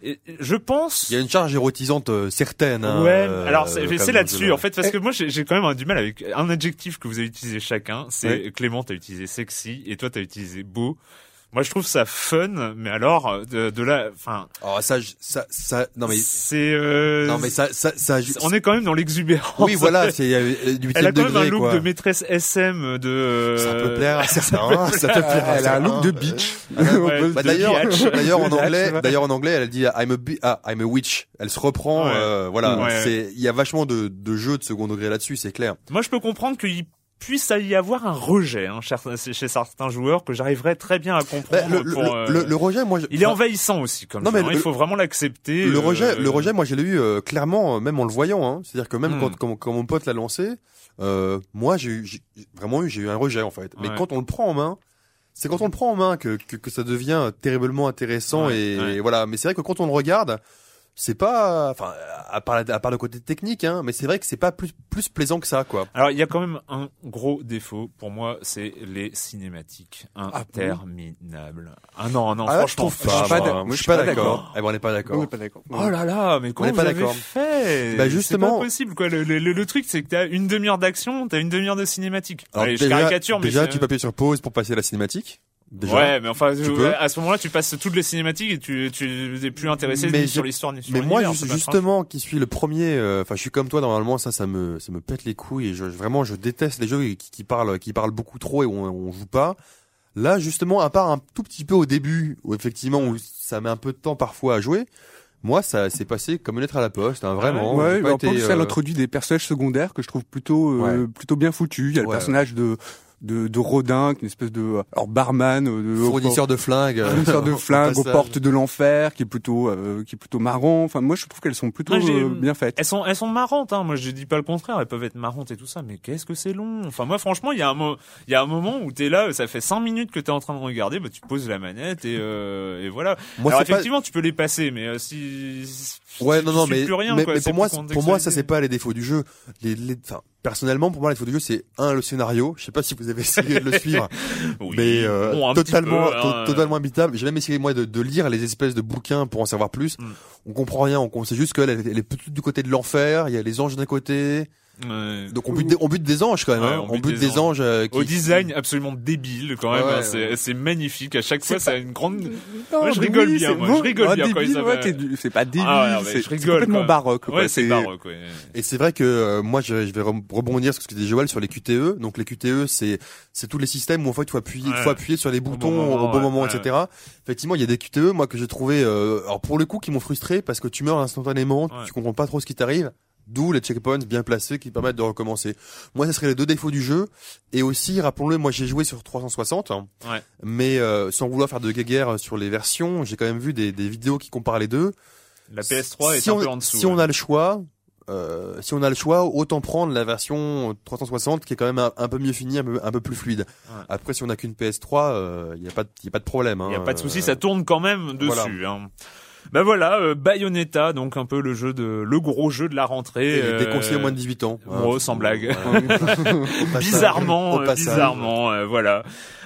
et- je pense Il y a une charge érotisante euh, certaine. hein, Ouais, euh, alors c'est là-dessus en fait parce que moi j'ai j'ai quand même un du mal avec un adjectif que vous avez utilisé chacun. C'est Ouais. Clément t'as utilisé sexy et toi t'as utilisé beau. Moi je trouve ça fun, mais alors de, de là, enfin Oh, ça, ça, ça, non mais, c'est euh, non mais ça, ça, ça. on est quand même dans l'exubérance. Oui, voilà, c'est euh, du Elle a quand même degré, un look quoi. de maîtresse SM de. euh, Ça peut plaire à certains, ça peut plaire à Elle a un look de bitch. Ouais, Bah, d'ailleurs, d'ailleurs en anglais, d'ailleurs en anglais, elle dit I'm a ah, I'm a witch. Elle se reprend, Ouais. euh, voilà. Ouais. C'est, il y a vachement de, de jeux de second degré là-dessus, c'est clair. Moi je peux comprendre qu'il puisse y avoir un rejet hein, chez certains joueurs que j'arriverais très bien à Bah, comprendre. le, pour, le, euh, le- rejet, moi, je- Il est envahissant aussi comme Non, mais hein, il faut vraiment l'accepter. Le euh, rejet, le rejet, moi, je l'ai eu euh, clairement, euh, même en le voyant. Hein. C'est-à-dire que même Hmm. quand, quand, quand mon pote l'a lancé, euh, moi, j'ai eu, j'ai- vraiment eu, j'ai eu un rejet en fait. Mais Ouais. quand on le prend en main, c'est quand on le prend en main que, que, que ça devient terriblement intéressant Ouais, et, ouais. voilà. Mais c'est vrai que quand on le regarde, c'est pas, enfin, à part, à part le côté technique, hein, mais c'est vrai que c'est pas plus, plus plaisant que ça, quoi. Alors il y a quand même un gros défaut pour moi, c'est les cinématiques interminables. Ah non, non, Ah, je franchement, trouve je pas. suis pas moi, je suis pas d'accord. Eh ben, on n'est pas On d'accord. n'est pas d'accord. Oh là là, mais comment est vous pas avez fait? Bah, justement- c'est pas possible quoi. Le, le, le- le truc c'est que t'as une demi-heure d'action, t'as une demi-heure de cinématique. Alors, Allez, je déjà, caricature, mais déjà, tu peux appuyer sur pause pour passer à la cinématique. Déjà. Ouais, mais enfin, je- peux. à ce moment-là, tu passes toutes les cinématiques et tu, tu es plus intéressé Mais ni sur l'histoire ni sur Mais moi, ju- justement, qui suis le premier, euh, enfin, je suis comme toi, normalement, ça, ça me, ça me pète les couilles et je, vraiment, je déteste les jeux qui, qui parlent, qui parlent beaucoup trop et où on, on joue pas. Là, justement, à part un tout petit peu au début, où effectivement, où ça met un peu de temps parfois à jouer, moi, ça s'est passé comme une lettre à la poste, hein, vraiment. Ouais, en plus, elle euh, introduit des personnages secondaires que je trouve plutôt, euh, plutôt bien foutus. Il y a le personnage de, de, de Rodin, une espèce de alors barman, euh, de Fournisseur de flingues. fournisseur de flingues aux portes de l'enfer, qui est plutôt euh, qui est plutôt marrant. Enfin, moi, je trouve qu'elles sont plutôt euh, bien faites. Elles sont, elles sont marrantes, hein. Moi, je dis pas le contraire. Elles peuvent être marrantes et tout ça, mais qu'est-ce que c'est long. Enfin, moi, franchement, il y a un il y a un moment où t'es là, ça fait cinq minutes que t'es en train de regarder, bah, tu poses la manette et, euh, et voilà. Moi, Alors, pas- effectivement, tu peux les passer, mais euh, si, Ouais, tu non, non, mais, plus rien, mais, quoi, mais c'est pour moi, pour moi, ça c'est pas les défauts du jeu. Les, les, enfin, personnellement, pour moi, les défauts du jeu, c'est un le scénario. Je sais pas si vous avez essayé de le suivre, Oui. mais euh, Bon, totalement, peu, hein. totalement imbitable. J'ai même essayé moi de, de lire les espèces de bouquins pour en savoir plus. Mm. On comprend rien. On, sait juste qu'elle elle est plutôt du côté de l'enfer. Il y a les anges d'un côté. Ouais. Donc on bute, des, on bute des anges quand même. Ouais, hein. on On bute bute des des anges. euh, qui- Au design absolument débile quand même, Ouais, hein, ouais, c'est magnifique. À chaque fois, C'est c'est une grande. Non, Moi, je rigole oui, bien, c'est moi, bon. je rigole Ah, bien quand débile, ils du- c'est pas débile, Ah, c'est complètement quoi. baroque. quoi. Ouais, c'est baroque. Ouais. Et c'est vrai que euh, moi je, je vais re- rebondir sur ce que disait Joël sur les QTE. Donc les QTE c'est c'est tous les systèmes où en fait il faut appuyer, il Ouais. faut appuyer sur les boutons bon moment, au bon moment, ouais, etc. Effectivement il y a des QTE moi que j'ai trouvé euh, alors pour le coup qui m'ont frustré parce que tu meurs instantanément, tu comprends pas trop ce qui t'arrive. D'où les checkpoints bien placés qui permettent de recommencer. Moi, ce serait les deux défauts du jeu. Et aussi, rappelons-le, moi j'ai joué sur 360, hein. Ouais. mais euh, sans vouloir faire de guéguerre sur les versions, j'ai quand même vu des, des vidéos qui comparent les deux. La PS3 est si un on, peu en dessous. Si on a le choix, euh, si on a le choix, autant prendre la version 360 qui est quand même un, un peu mieux finie, un peu, un peu plus fluide. Ouais. Après, si on a qu'une PS3, il n'y a pas, de- y a pas de problème. Il y a hein. pas de souci, Euh, ça tourne quand même dessus. Hein. Ben voilà, euh, Bayonetta, donc un peu le jeu de, le gros jeu de la rentrée. et euh, déconseillé aux moins de 18 ans. oh, sans blague. Bizarrement, euh, bizarrement, euh, voilà.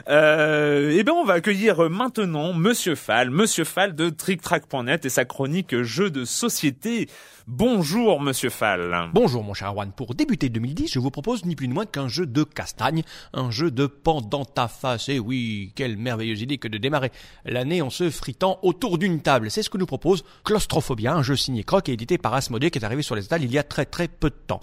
Euh, eh ben, on va accueillir euh, maintenant Monsieur Fall, Monsieur Fall de TrickTrack.net et sa chronique jeux de société. Bonjour, Monsieur Fall. Bonjour mon cher Erwan, pour débuter 2010, je vous propose ni plus ni moins qu'un jeu de castagne, un jeu de face. Et oui, quelle merveilleuse idée que de démarrer l'année en se fritant autour d'une table. C'est ce que nous propose Claustrophobia, un jeu signé Croc et édité par Asmodée qui est arrivé sur les étals il y a très très peu de temps.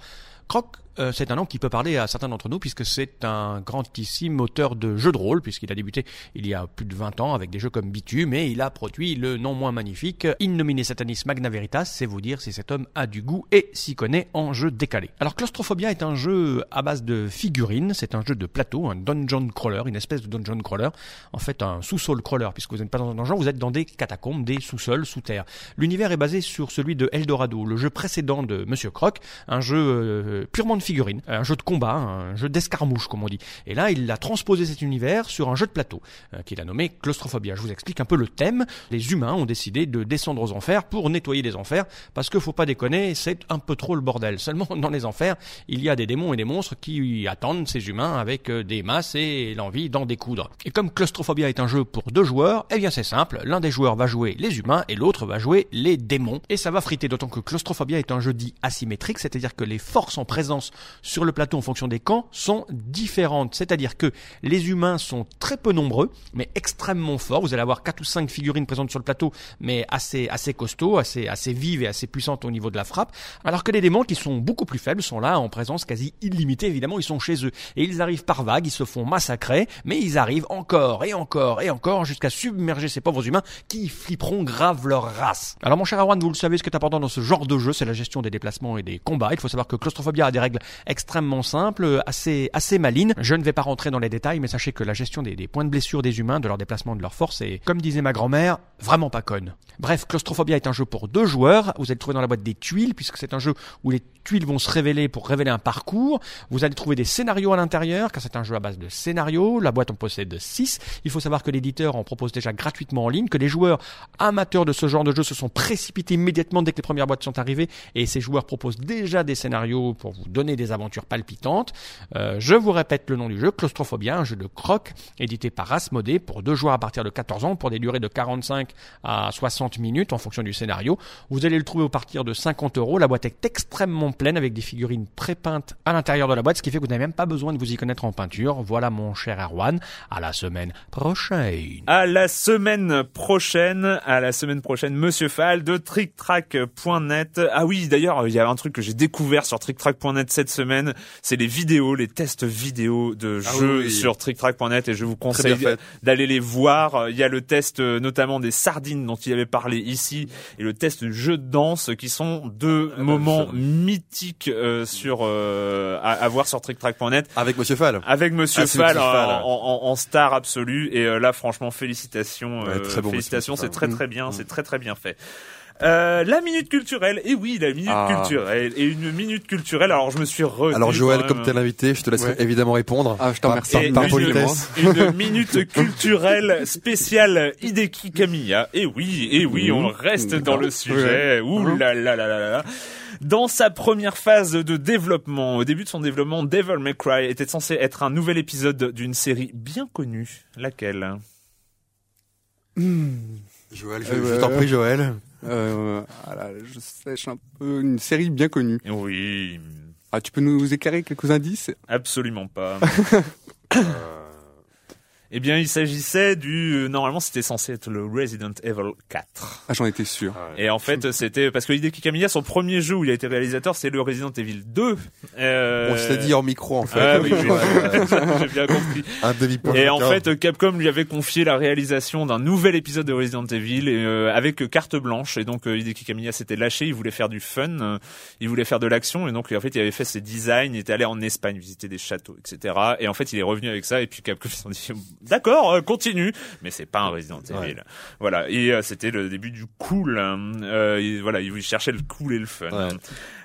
Croc, euh, c'est un nom qui peut parler à certains d'entre nous puisque c'est un grandissime auteur de jeux de rôle puisqu'il a débuté il y a plus de 20 ans avec des jeux comme Bitume et il a produit le non moins magnifique In nomine Satanis Magna Veritas, c'est vous dire si cet homme a du goût et s'y connaît en jeu décalé. Alors Claustrophobia est un jeu à base de figurines, c'est un jeu de plateau, un dungeon crawler, une espèce de dungeon crawler, en fait un sous-sol crawler puisque vous n'êtes pas dans un donjon, vous êtes dans des catacombes, des sous-sols, sous terre. L'univers est basé sur celui de Eldorado, le jeu précédent de Monsieur Croc, un jeu euh, purement de figurines, un jeu de combat, un jeu d'escarmouche comme on dit. Et là, il a transposé cet univers sur un jeu de plateau euh, qu'il a nommé Claustrophobia. Je vous explique un peu le thème. Les humains ont décidé de descendre aux enfers pour nettoyer les enfers parce que faut pas déconner, c'est un peu trop le bordel. Seulement dans les enfers, il y a des démons et des monstres qui attendent ces humains avec euh, des masses et l'envie d'en découdre. Et comme Claustrophobia est un jeu pour deux joueurs, eh bien c'est simple, l'un des joueurs va jouer les humains et l'autre va jouer les démons. Et ça va friter d'autant que Claustrophobia est un jeu dit asymétrique, c'est-à-dire que les forces en présence sur le plateau en fonction des camps sont différentes. C'est-à-dire que les humains sont très peu nombreux, mais extrêmement forts. Vous allez avoir quatre ou cinq figurines présentes sur le plateau, mais assez, assez costauds, assez, assez vives et assez puissantes au niveau de la frappe. Alors que les démons, qui sont beaucoup plus faibles, sont là en présence quasi illimitée. Évidemment, ils sont chez eux. Et ils arrivent par vagues, ils se font massacrer, mais ils arrivent encore et encore et encore jusqu'à submerger ces pauvres humains qui flipperont grave leur race. Alors mon cher Arwan, vous le savez, ce qui est important dans ce genre de jeu, c'est la gestion des déplacements et des combats. Il faut savoir que Claustrophobia a des règles extrêmement simples, assez, assez malines. Je ne vais pas rentrer dans les détails, mais sachez que la gestion des, des points de blessure des humains, de leur déplacement, de leur force, est, comme disait ma grand-mère, vraiment pas conne. Bref, Claustrophobia est un jeu pour deux joueurs. Vous allez trouver dans la boîte des tuiles, puisque c'est un jeu où les tuiles vont se révéler pour révéler un parcours. Vous allez trouver des scénarios à l'intérieur, car c'est un jeu à base de scénarios. La boîte en possède 6. Il faut savoir que l'éditeur en propose déjà gratuitement en ligne, que les joueurs amateurs de ce genre de jeu se sont précipités immédiatement dès que les premières boîtes sont arrivées, et ces joueurs proposent déjà des scénarios pour vous donner des aventures palpitantes. Euh, je vous répète le nom du jeu, Claustrophobia, un jeu de croc, édité par Asmodée pour deux joueurs à partir de 14 ans, pour des durées de 45 à 60 minutes en fonction du scénario. Vous allez le trouver au partir de 50 euros. La boîte est extrêmement pleine avec des figurines pré-peintes à l'intérieur de la boîte, ce qui fait que vous n'avez même pas besoin de vous y connaître en peinture. Voilà mon cher Erwan, à la semaine prochaine. À la semaine prochaine, à la semaine prochaine, Monsieur Fall de TrickTrack.net. Ah oui, d'ailleurs, il y a un truc que j'ai découvert sur TrickTrack.net cette semaine, c'est les vidéos, les tests vidéo de Ah jeux oui, sur TrickTrack.net et je vous conseille d'aller les voir. Il y a le test euh, notamment des sardines dont il avait parlé ici et le test de jeux de danse qui sont deux Ah, bah, moments ça- mythique euh, sur euh, à, à voir sur TrickTrack.net Avec Monsieur Fall. avec Monsieur Ah, Fall, en, Fall. en- en- en star absolu. Et euh, là franchement félicitations Ouais, euh, très bon, félicitations. C'est très très bien. C'est très très bien fait euh, la minute culturelle, et oui, la minute Ah. culturelle, et une minute culturelle. Alors je me suis retenu. Alors Joël, comme t'es l'invité, je te laisserai Ouais. évidemment répondre. Ah, je t'en Par- remercie. Et par une, minute culturelle spéciale Hideki Kamiya. Et oui, et oui, on reste D'accord. dans le sujet. Ouh là là là là là là. Dans sa première phase de développement, au début de son développement, Devil May Cry était censé être un nouvel épisode d'une série bien connue. Laquelle? Joël, je, Euh, je t'en prie, Joël. Euh, voilà, je sèche un peu une série bien connue. Oui, Ah, tu peux nous éclairer quelques indices? Absolument pas. Eh bien, il s'agissait du... Normalement, c'était censé être le Resident Evil 4. Ah, j'en étais sûr. Et en fait, c'était parce que Hideki Kamiya, son premier jeu où il a été réalisateur, c'est le Resident Evil 2. Euh... On se dit en micro, en fait. Ah oui, oui, Joël, j'ai bien compris. un demi-point. Et en fait, Capcom lui avait confié la réalisation d'un nouvel épisode de Resident Evil et, euh, avec euh, carte blanche. Et donc, euh, Hideki Kamiya s'était lâché. Il voulait faire du fun, euh, il voulait faire de l'action. Et donc, en fait, il avait fait ses designs. Il était allé en Espagne visiter des châteaux, etc. Et en fait, il est revenu avec ça. Et puis Capcom ils se sont dit, d'accord, euh, continue. Mais c'est pas un Resident Ouais. Evil. Voilà. Et euh, c'était le début du cool. hein. Euh, il- voilà, il cherchait le cool et le fun. Ouais.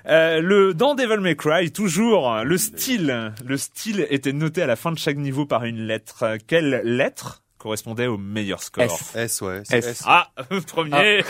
Euh, le dans Devil May Cry, toujours le style, le style était noté à la fin de chaque niveau par une lettre. Quelle lettre? Correspondait au meilleur score S. S, ouais. S. S. Ah, premier.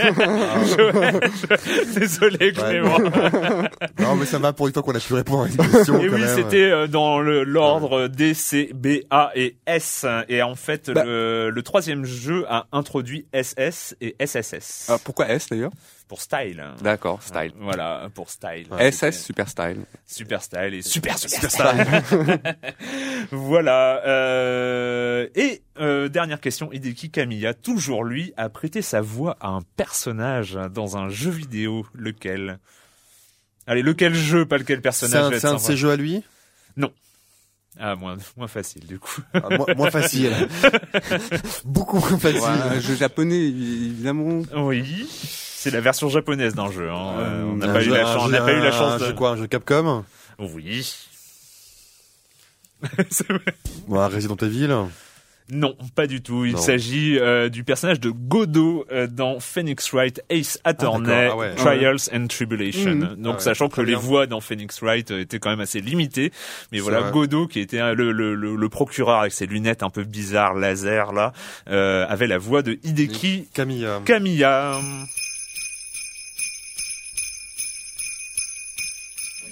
Joël, je- Désolé Clément. Non, mais ça va pour une fois qu'on a pu répondre à une question. Et quand oui, c'était euh, dans l'ordre D, C, B, A et S. Et en fait, Bah. le, le troisième jeu a introduit SS et SSS Ah, pourquoi S d'ailleurs? Pour style. D'accord, style. Voilà, pour style. SS, super style. Super style et super super, style. voilà. Euh, et euh, dernière question, Hideki Kamiya, toujours lui, a prêté sa voix à un personnage dans un jeu vidéo. Lequel? Allez, lequel jeu, pas lequel personnage un, c'est un de sympa. ses jeux à lui? Ah, moins, moins facile du coup. Ah, moins, moins facile. Beaucoup moins facile. Ouais, un jeu japonais, évi- évidemment. Oui. C'est la version japonaise d'un jeu. Hein. Euh, on n'a pas, eu la chance- on n'a pas eu la chance de... quoi Un jeu Capcom Oui. C'est vrai. Bon, un Resident Evil Non, pas du tout. Il s'agit euh, du personnage de Godot euh, dans Phoenix Wright Ace Attorney. Ah ouais. Trials and Tribulation. Mhm. Donc Ah ouais, sachant que les voix dans Phoenix Wright euh, étaient quand même assez limitées, mais voilà vrai. Godot qui était euh, le, le, le, le procureur avec ses lunettes un peu bizarres laser là euh, avait la voix de Hideki euh, Kamiya.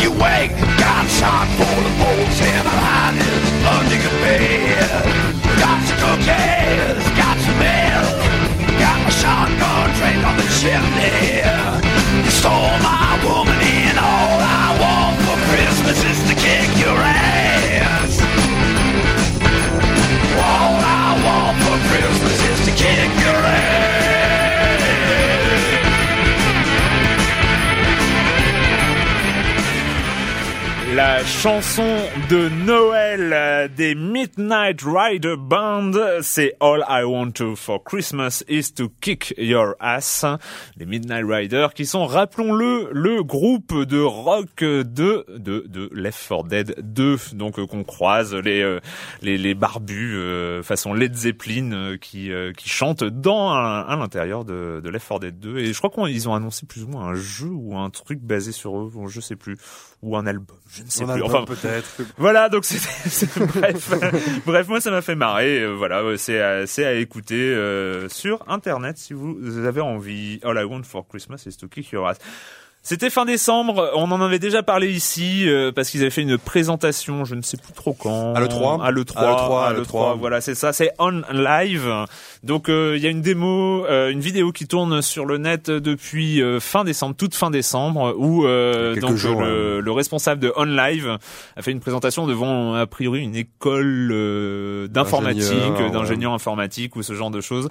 you wake. Got a chanson de Noël euh, des Midnight Rider Band, c'est All I Want to for Christmas is to kick your ass. Les Midnight Riders qui sont, rappelons-le, le groupe de rock de de de Left 4 Dead 2, donc euh, qu'on croise les euh, les, les barbus euh, façon Led Zeppelin qui euh, qui chantent dans à l'intérieur de, de Left 4 Dead 2 et je crois qu'ils ont annoncé plus ou moins un jeu ou un truc basé sur eux, bon, je sais plus, ou un album, je ne sais un plus. album, Enfin, peut-être. voilà, donc c'était c'est- bref, bref, moi ça m'a fait marrer. euh, voilà, c'est à, c'est à écouter euh, sur internet si vous avez envie. All I want for Christmas is to kick your ass. C'était fin décembre, on en avait déjà parlé ici euh, parce qu'ils avaient fait une présentation, je ne sais plus trop quand. À l'E3. À l'E3. À l'E3, à l'E3, Voilà, c'est ça, c'est on live. Donc euh, il y a une démo, euh, une vidéo qui tourne sur le net depuis euh, fin décembre, toute fin décembre, où euh, donc jours, le, le responsable de On Live a fait une présentation devant a priori une école euh, d'informatique, D'ingénieurs, ouais. d'ingénieurs informatiques ou ce genre de choses.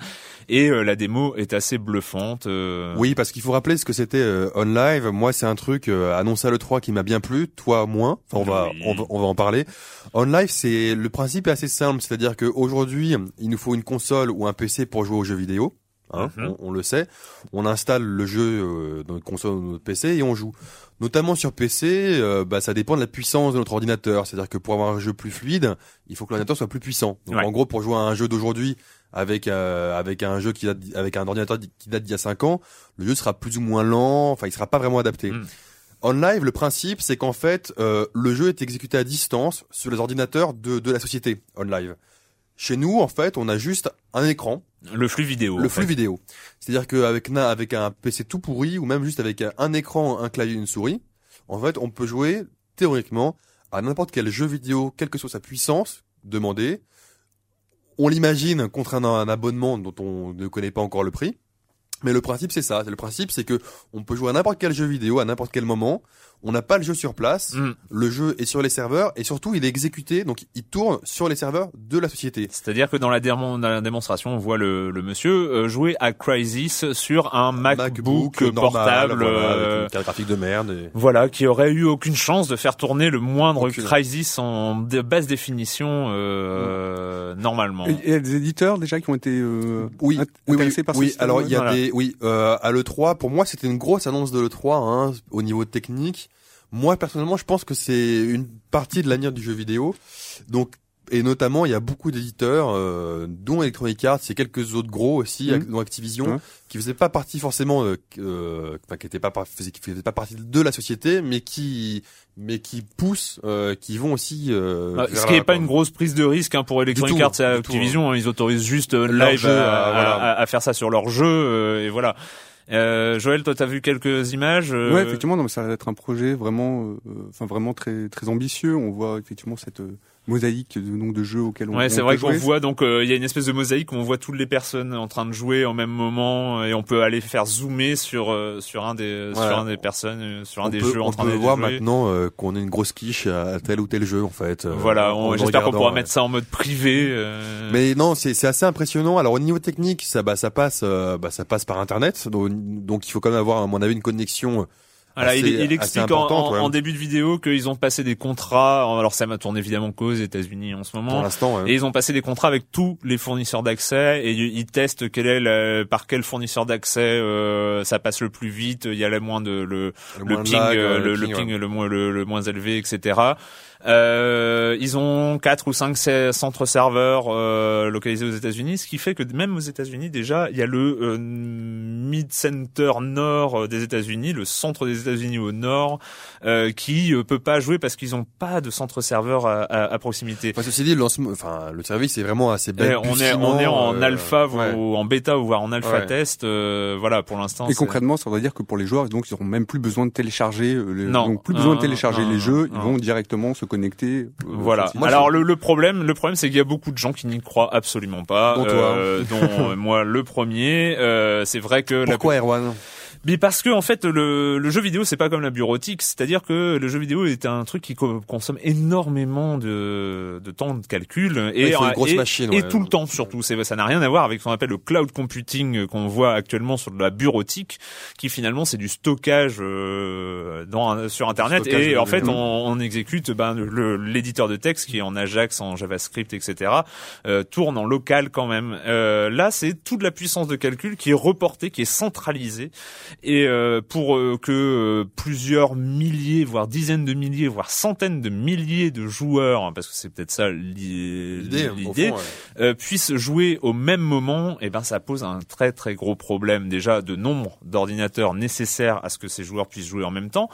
Et euh, la démo est assez bluffante. euh, Oui, parce qu'il faut rappeler ce que c'était euh, On Live. Moi, c'est un truc euh, annoncé à l'E3 qui m'a bien plu. Toi, moins. Enfin, on va, Oui. on va, on va en parler. On Live, c'est le principe est assez simple. C'est-à-dire qu'aujourd'hui, il nous faut une console ou un PC pour jouer aux jeux vidéo. Hein, Mhm. on, on le sait. On installe le jeu dans notre console ou notre PC et on joue. Notamment sur PC, euh, bah, ça dépend de la puissance de notre ordinateur. C'est-à-dire que pour avoir un jeu plus fluide, il faut que l'ordinateur soit plus puissant. Donc Ouais. en gros, pour jouer à un jeu d'aujourd'hui avec euh, avec un jeu qui date avec un ordinateur qui date d'il y a 5 ans, le jeu sera plus ou moins lent. Enfin, il sera pas vraiment adapté. Mm. En live, le principe, c'est qu'en fait, euh, le jeu est exécuté à distance sur les ordinateurs de, de la société on live. Chez nous, en fait, on a juste un écran, le flux vidéo. le en flux fait. vidéo. C'est-à-dire qu'avec avec un PC tout pourri ou même juste avec un, un écran, un clavier, une souris, en fait, on peut jouer théoriquement à n'importe quel jeu vidéo, quelle que soit sa puissance demandée. On l'imagine contre un, abonnement dont on ne connaît pas encore le prix. Mais le principe c'est ça. Le principe c'est que on peut jouer à n'importe quel jeu vidéo à n'importe quel moment. On n'a pas le jeu sur place. Mm. Le jeu est sur les serveurs et surtout il est exécuté donc il tourne sur les serveurs de la société. C'est-à-dire que dans la, démon- dans la démonstration, on voit le, le monsieur euh, jouer à Crysis sur un MacBook, normal, portable, voilà, euh, avec une carte graphique de merde. et- voilà, qui aurait eu aucune chance de faire tourner le moindre Aucune. Crysis en basse définition euh, normalement. Et il y a des éditeurs déjà qui ont été euh, Oui, oui, par ce oui. Alors il y a Voilà. des, oui, euh, à le 3 pour moi c'était une grosse annonce de le 3 hein, au niveau technique. Moi personnellement, je pense que c'est une partie de l'avenir du jeu vidéo. Donc et notamment il y a beaucoup d'éditeurs, euh, dont Electronic Arts, et quelques autres gros aussi, Mhm. dont Activision, Ouais. qui faisaient pas partie forcément, euh, euh, enfin qui étaient pas, faisaient- qui faisaient pas partie de la société, mais qui, mais qui poussent, euh, qui vont aussi. Euh, Ah, ce qui n'est pas une grosse prise de risque hein, pour Electronic tout, Arts et tout, Activision. hein. Ils autorisent juste euh, live jeu, à, voilà. à- à faire ça sur leur jeu euh, et voilà. Euh, Joël, toi, t'as vu quelques images euh, Ouais, effectivement, non, mais ça va être un projet vraiment, euh, enfin vraiment très très ambitieux. On voit effectivement cette euh, mosaïque de nombre de jeux auxquels on. Ouais, c'est on vrai peut qu'on voit donc euh, il y a une espèce de mosaïque où on voit toutes les personnes en train de jouer au même moment et on peut aller faire zoomer sur euh, sur un des Ouais. sur un des personnes euh, sur un on des peut, jeux en on train peut de voir jouer. maintenant euh, qu'on a une grosse quiche à tel ou tel jeu en fait. euh, Voilà, on- en j'espère qu'on pourra ouais. mettre ça en mode privé. euh, Mais non, c'est c'est assez impressionnant. Alors au niveau technique, ça bah ça passe euh, bah ça passe par internet, donc, donc il faut quand même avoir à mon avis une connexion. Voilà, il, assez- il explique en, en- ouais. en début de vidéo qu'ils ont passé des contrats. Alors ça m'a tourné évidemment qu'aux États-Unis en ce Pour moment. l'instant, ouais. Et ils ont passé des contrats avec tous les fournisseurs d'accès et ils testent quel est le- par quel fournisseur d'accès euh, ça passe le plus vite. Il y a le moins de le, le ping, lag, euh, euh, le, le ping, ping ouais. le moins le, le moins élevé, etc. Euh, ils ont quatre ou cinq centres serveurs euh, localisés aux États-Unis, ce qui fait que même aux États-Unis déjà, il y a le euh, mid center nord euh, des États-Unis, le centre des États-Unis au nord, euh, qui euh, peut pas jouer parce qu'ils ont pas de centre serveur à, à, à proximité. Enfin, ceci dit, le lancement, enfin le service est vraiment assez Eh, belle. on est on est en alpha ouais. ou en bêta ou voire en alpha Ouais. test. euh, voilà, pour l'instant. Et concrètement, ça veut dire que pour les joueurs, donc ils auront même plus besoin de télécharger, euh, les, Non. donc plus besoin de télécharger non, les jeux, non. ils vont directement se connecter. euh, Voilà. facilement. Alors le, le problème, le problème, c'est qu'il y a beaucoup de gens qui n'y croient absolument pas. Dont toi. euh, dont euh, moi le premier. Euh, c'est vrai que la- Pourquoi Erwan? Mais parce que en fait le, le jeu vidéo c'est pas comme la bureautique, c'est-à-dire que le jeu vidéo est un truc qui co- consomme énormément de, de temps de calcul et grosse et, machine, et ouais. tout le temps surtout. Ça n'a rien à voir avec ce qu'on appelle le cloud computing qu'on voit actuellement sur de la bureautique, qui finalement c'est du stockage euh, dans sur internet Stockage et en fait on, on exécute ben l'éditeur de texte qui est en Ajax, en JavaScript, etc. euh, tourne en local quand même. Euh, là c'est toute la puissance de calcul qui est reportée, qui est centralisée et euh, pour euh, que euh, plusieurs milliers, voire dizaines de milliers, voire centaines de milliers de joueurs, hein, parce que c'est peut-être ça l'i- L'idée, ouais. euh, puissent jouer au même moment, et ben ça pose un très très gros problème déjà de nombre d'ordinateurs nécessaires à ce que ces joueurs puissent jouer en même temps.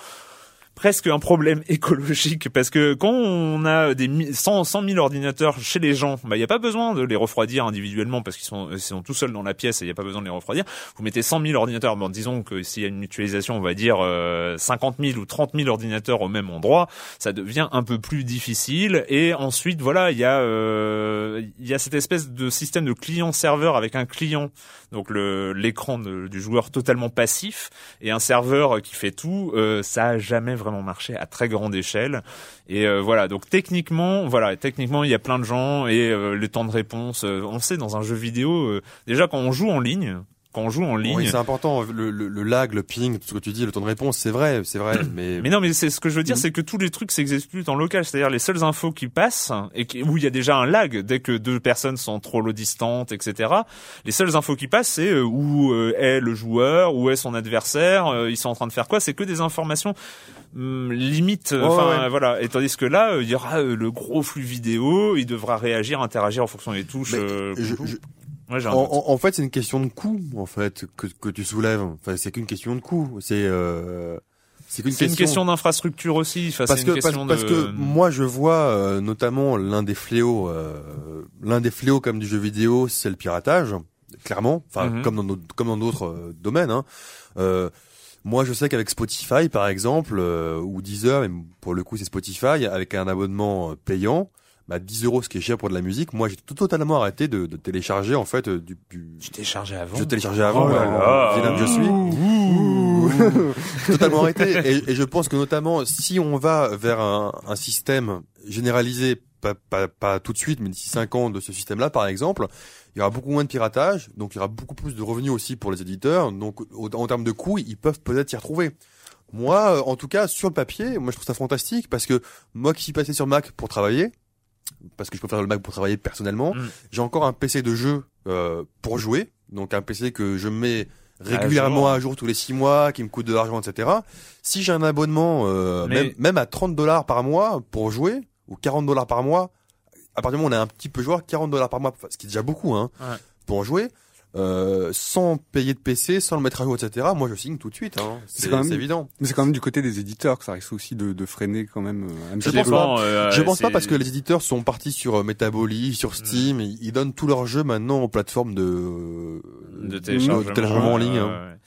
Presque un problème écologique parce que quand on a des mi- 100, 100 000 ordinateurs chez les gens, bah il y a pas besoin de les refroidir individuellement parce qu'ils sont, ils sont tout seuls dans la pièce et il y a pas besoin de les refroidir. Vous mettez 100 000 ordinateurs, bon disons que s'il y a une mutualisation, on va dire euh, 50 000 ou 30 000 ordinateurs au même endroit, ça devient un peu plus difficile. Et ensuite, voilà, il y a euh, il y a cette espèce de système de client-serveur avec un client, donc le l'écran du joueur totalement passif et un serveur qui fait tout. euh, ça a jamais vraiment marché à très grande échelle. Et euh, voilà, donc techniquement, voilà, techniquement, il y a plein de gens et euh, les temps de réponse, euh, on sait dans un jeu vidéo, euh, déjà quand on joue en ligne, quand on joue en ligne. Oui, c'est important. Le, le, le lag, le ping, tout ce que tu dis, le temps de réponse, c'est vrai, c'est vrai. mais Mais non, mais c'est ce que je veux Mm. dire, c'est que tous les trucs s'exécutent en local, c'est-à-dire les seules infos qui passent et qui, où il y a déjà un lag dès que deux personnes sont trop loin distantes, etc. Les seules infos qui passent, c'est euh, où euh, est le joueur, où est son adversaire, euh, ils sont en train de faire quoi? C'est que des informations hum, limite. Ouais, Enfin ouais. voilà. Et tandis que là, il y aura le gros flux vidéo, il devra réagir, interagir en fonction des touches. Euh, je- coucou. je- Ouais, en, en- en fait, c'est une question de coût, en fait, que, que tu soulèves. Enfin, c'est qu'une question de coût. C'est euh, c'est qu'une une question d'infrastructure aussi. Enfin, parce que une parce, question que moi je vois euh, notamment l'un des fléaux euh, l'un des fléaux comme du jeu vidéo c'est le piratage clairement enfin Mhm. comme dans d'autres comme dans d'autres euh, domaines hein. Euh, moi je sais qu'avec Spotify par exemple euh, ou Deezer mais pour le coup c'est Spotify avec un abonnement payant bah 10 euros ce qui est cher pour de la musique moi j'ai tout- totalement arrêté de, de télécharger en fait euh, du, du Je téléchargeais avant. je téléchargeais avant Oh là là. que je suis Ouh. totalement arrêté. Et, et je pense que notamment, si on va vers un, un système généralisé, pas, pas, pas tout de suite, mais d'ici 5 ans de ce système-là, par exemple, il y aura beaucoup moins de piratage, donc il y aura beaucoup plus de revenus aussi pour les éditeurs. Donc, au- en termes de coûts, ils peuvent peut-être s'y retrouver. Moi, euh, en tout cas, sur le papier, moi je trouve ça fantastique parce que moi qui suis passé sur Mac pour travailler, parce que je préfère le Mac pour travailler personnellement, Mm. j'ai encore un PC de jeu euh, pour jouer, donc un PC que je mets régulièrement jour. à jour tous les six mois, qui me coûte de l'argent, etc. Si j'ai un abonnement, euh, Mais- même, même à 30 dollars par mois pour jouer, ou 40 dollars par mois, à partir du moment où on est un petit peu joueur, 40 dollars par mois, ce qui est déjà beaucoup, hein, Ouais. pour jouer, euh, sans payer de PC, sans le mettre à jour, etc. Moi, je signe tout de suite. Hein. C'est C'est quand même- c'est évident. Mais c'est quand même du côté des éditeurs que ça risque aussi de, de freiner quand même euh, un Je petit pense peu. pas. euh, je pense pas parce que les éditeurs sont partis sur euh, Metaboly, sur Steam, ils, ils donnent tous leurs jeux maintenant aux plateformes de, de téléchargement, de téléchargement en ligne. hein. ouais.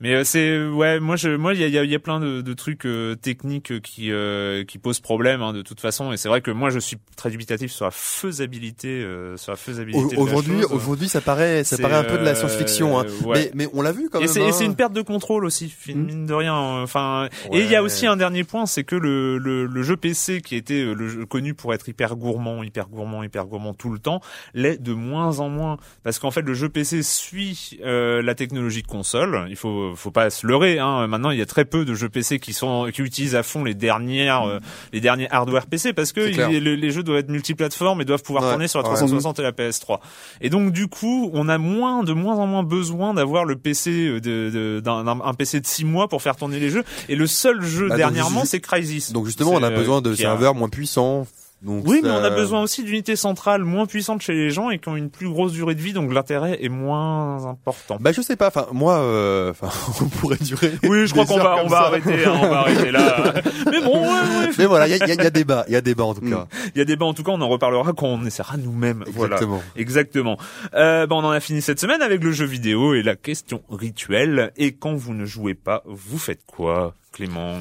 Mais euh, c'est ouais, moi je moi il y a, il y, a, il y a plein de, de trucs euh, techniques qui euh, qui posent problème hein, de toute façon et c'est vrai que moi je suis très dubitatif sur la faisabilité euh, sur la faisabilité. Aujourd'hui, aujourd'hui, ça paraît, ça paraît un peu de la euh, science-fiction, hein. ouais. mais, mais on l'a vu quand Et même. c'est, et hein. c'est une perte de contrôle aussi, fin- Mm. mine de rien. euh, Enfin, et il y a aussi un dernier point, c'est que le, le, le jeu PC qui était euh, le jeu connu pour être hyper gourmand, hyper gourmand, hyper gourmand tout le temps, l'est de moins en moins parce qu'en fait le jeu PC suit euh, la technologie de console. Il faut faut pas se leurrer. Hein. Maintenant, il y a très peu de jeux PC qui sont qui utilisent à fond les dernières euh, les derniers hardware PC parce que il- les, les jeux doivent être multiplateformes et doivent pouvoir Ouais, tourner sur la ouais. 360 et la PS3. Et donc du coup, on a moins de moins en moins besoin d'avoir le PC euh, de, d'un d'un- un PC de 6 mois pour faire tourner les jeux. Et le seul jeu Bah, dernièrement, c'est Crysis. Donc justement, on a C'est, besoin euh, de a- serveurs moins puissants. Donc Oui, mais on a besoin aussi d'unités centrales moins puissantes chez les gens et qui ont une plus grosse durée de vie, donc l'intérêt est moins important. Bah je sais pas. Enfin moi, euh, enfin on pourrait durer. Oui, je crois qu'on va on va arrêter, hein, on va arrêter là. Mais bon, ouais, ouais. Mais voilà, il y a, y a- il y a débat, il y a débat en tout Mm. cas. Il y a débat en tout cas, on en reparlera quand on essaiera nous-mêmes. Voilà. Exactement. Exactement. Euh, bah, on en a fini cette semaine avec le jeu vidéo et la question rituelle. Et quand vous ne jouez pas, vous faites quoi, Clément?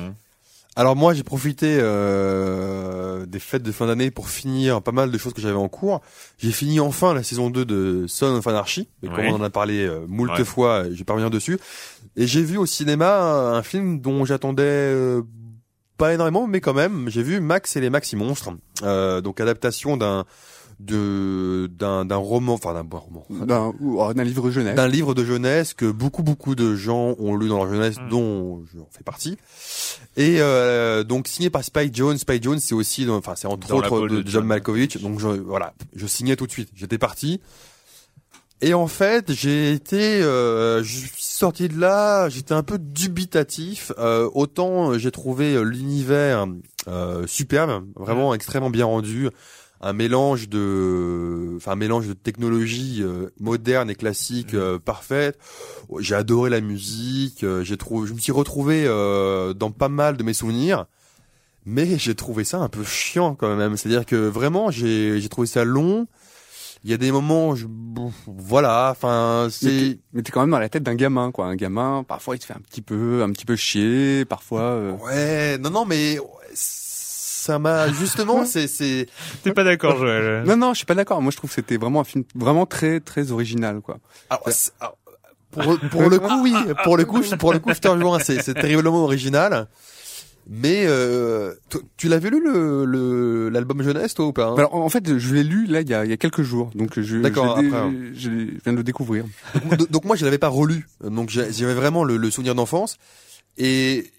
Alors moi, j'ai profité euh, des fêtes de fin d'année pour finir pas mal de choses que j'avais en cours. J'ai fini enfin la saison 2 de Son of Anarchy, mais comme on en a parlé euh, moult Ouais. fois, je vais pas revenir dessus. Et j'ai vu au cinéma un, un film dont j'attendais euh, pas énormément, mais quand même, j'ai vu Max et les Maxi Monstres, euh, donc adaptation d'un de d'un d'un roman, enfin d'un bon roman, D'un oh, d'un livre jeunesse. d'un livre de jeunesse que beaucoup beaucoup de gens ont lu dans leur jeunesse, Mm. dont je fais partie. Et euh, donc signé par Spike Jones. Spike Jones, c'est aussi, enfin c'est entre Dans autres de, de John. Malkovich. Donc je, voilà, je signais tout de suite. J'étais parti. Et en fait, j'ai été, euh, je suis sorti de là, j'étais un peu dubitatif. Euh, autant euh, j'ai trouvé euh, l'univers euh, superbe, vraiment extrêmement bien rendu, un mélange de, enfin un mélange de technologie euh, moderne et classique euh, parfaite. J'ai adoré la musique, euh, j'ai trouvé, je me suis retrouvé dans pas mal de mes souvenirs. mais j'ai trouvé ça un peu chiant quand même. C'est-à-dire que vraiment, j'ai j'ai trouvé ça long. Il y a des moments, je, bon, voilà, enfin, c'est mais t'es quand même dans la tête d'un gamin, quoi. Un gamin, parfois il te fait un petit peu, un petit peu chier, parfois. ouais, non, non, mais ça m'a justement, c'est c'est T'es pas d'accord, Joël Non, non, je suis pas d'accord. Moi, je trouve que c'était vraiment un film vraiment très, très original, quoi. Alors, c'est- alors, pour, pour le coup, oui. Pour le coup, je- pour le coup, je te rejoins. C'est, c'est terriblement original. Mais euh, tu l'avais lu le, le l'album jeunesse, toi ou pas hein? Alors, en fait, je l'ai lu là il y a, il y a quelques jours, donc je, D'accord, je, après, je viens de le découvrir. donc, donc moi, je l'avais pas relu. Donc j'ai- j'avais vraiment le, le souvenir d'enfance. Et,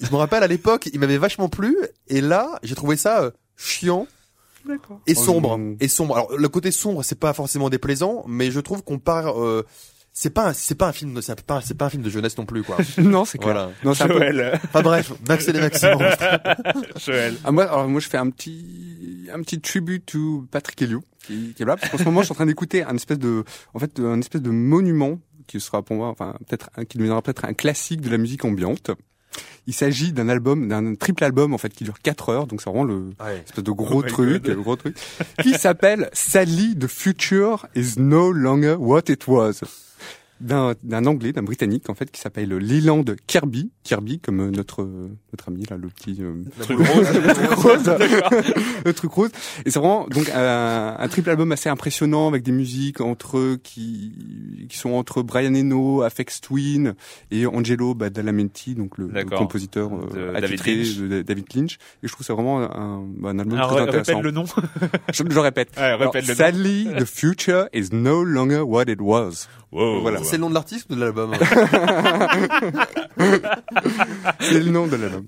je me rappelle à l'époque, il m'avait vachement plu. Et là, j'ai trouvé ça euh, chiant et Oh, sombre. non. Et sombre. Alors le côté sombre, c'est pas forcément déplaisant, mais je trouve qu'on part. Euh, c'est pas, un- c'est pas un film, de- c'est pas, c'est pas un film de jeunesse non plus, quoi. non, c'est clair. Voilà. Non, c'est un peu- Joël. Enfin bref, Max et les Maximum. Joël. Ah, moi, alors moi, je fais un petit, un petit tribute to Patrick Helio, qui, qui est là, parce qu'en ce moment, je suis en train d'écouter un espèce de, en fait, un espèce de monument qui sera pour moi, enfin, peut-être, qui deviendra peut-être un classique de la musique ambiante. Il s'agit d'un album, d'un triple album, en fait, qui dure 4 heures, donc c'est vraiment le, Ouais. espèce de gros Oh truc, le gros truc, qui s'appelle Sadly, the future is no longer what it was. D'un, d'un anglais, d'un britannique, en fait, qui s'appelle Leland Kirby. Kirby, comme euh, notre, euh, notre ami, là, le petit, euh, Truc rose. le truc rose. le truc rose. Et c'est vraiment donc un, un triple album assez impressionnant avec des musiques entre eux qui qui sont entre Brian Eno, Afex Twin et Angelo Badalamenti, donc le, le compositeur De euh, David attitré Lynch. de David Lynch. Et je trouve ça vraiment un, un album Alors, très ré- intéressant. répète le nom. Je, je répète. Ouais, Alors, répète le nom. Sadly, the future is no longer what it was. Wow. Voilà. C'est le nom de l'artiste ou de l'album C'est le nom de l'album.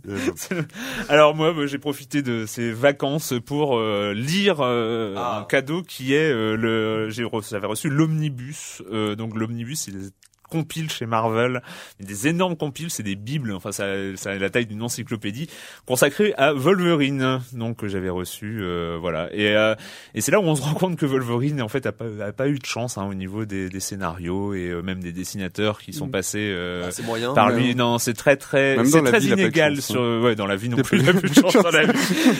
Alors moi, j'ai profité de ces vacances pour euh, lire euh, Ah. un cadeau qui est euh, le. J'avais reçu l'omnibus. Donc l'omnibus, c'est des compiles chez Marvel, des énormes compiles, c'est des bibles. Enfin, ça, ça a la taille d'une encyclopédie consacrée à Wolverine. Donc que j'avais reçu, euh, voilà. Et, euh, et c'est là où on se rend compte que Wolverine, en fait, a pas, a pas eu de chance hein, au niveau des, des scénarios et euh, même des dessinateurs qui sont passés. euh, Ah, moyen. par mais- lui, non, c'est très très, c'est très vie, inégal chance, hein. sur, ouais, dans la vie non plus, il pas a eu plus de chance dans la vie.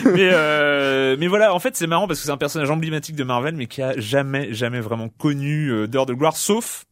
mais, euh, mais voilà, en fait, c'est marrant parce que c'est un personnage emblématique de Marvel, mais qui a jamais, jamais vraiment connu euh, d'heure de gloire, sauf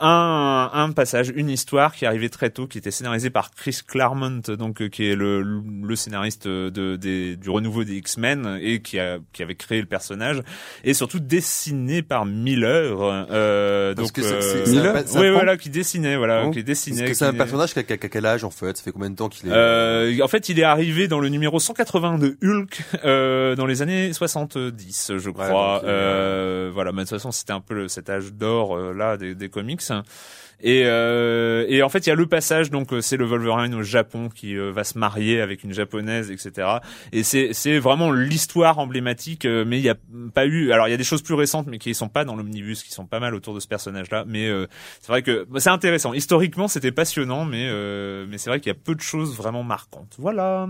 un, un passage, une histoire qui arrivait très tôt, qui était scénarisée par Chris Claremont, donc euh, qui est le, le scénariste de, des, du renouveau des X-Men et qui a qui avait créé le personnage et surtout dessiné par Miller. Euh, Parce donc que c'est- euh, c'est- c'est Miller un- c'est un oui, voilà, qui dessinait, voilà, Oh. qui dessinait. Parce que c'est un personnage qui a, qui a- qui a quel âge en fait? Ça fait combien de temps qu'il est? Euh, en fait, il est arrivé dans le numéro 180 de Hulk euh, dans les années 70, je crois. donc, est- euh, voilà, mais de toute façon, c'était un peu le- cet âge d'or euh, là des, des comics. Netflix. Et, euh, et en fait, il y a le passage, donc euh, c'est le Wolverine au Japon qui euh, va se marier avec une japonaise, etc. Et c'est vraiment l'histoire emblématique, euh, mais il y a pas eu. Alors il y a des choses plus récentes, mais qui sont pas dans l'omnibus, qui sont pas mal autour de ce personnage-là. Mais euh, c'est vrai que bah, c'est intéressant. Historiquement, c'était passionnant, mais euh, mais c'est vrai qu'il y a peu de choses vraiment marquantes. Voilà.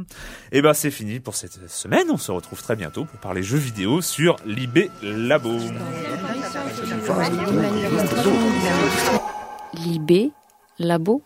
Et ben c'est fini pour cette semaine. On se retrouve très bientôt pour parler jeux vidéo sur l'IB Labo. Libé, labo,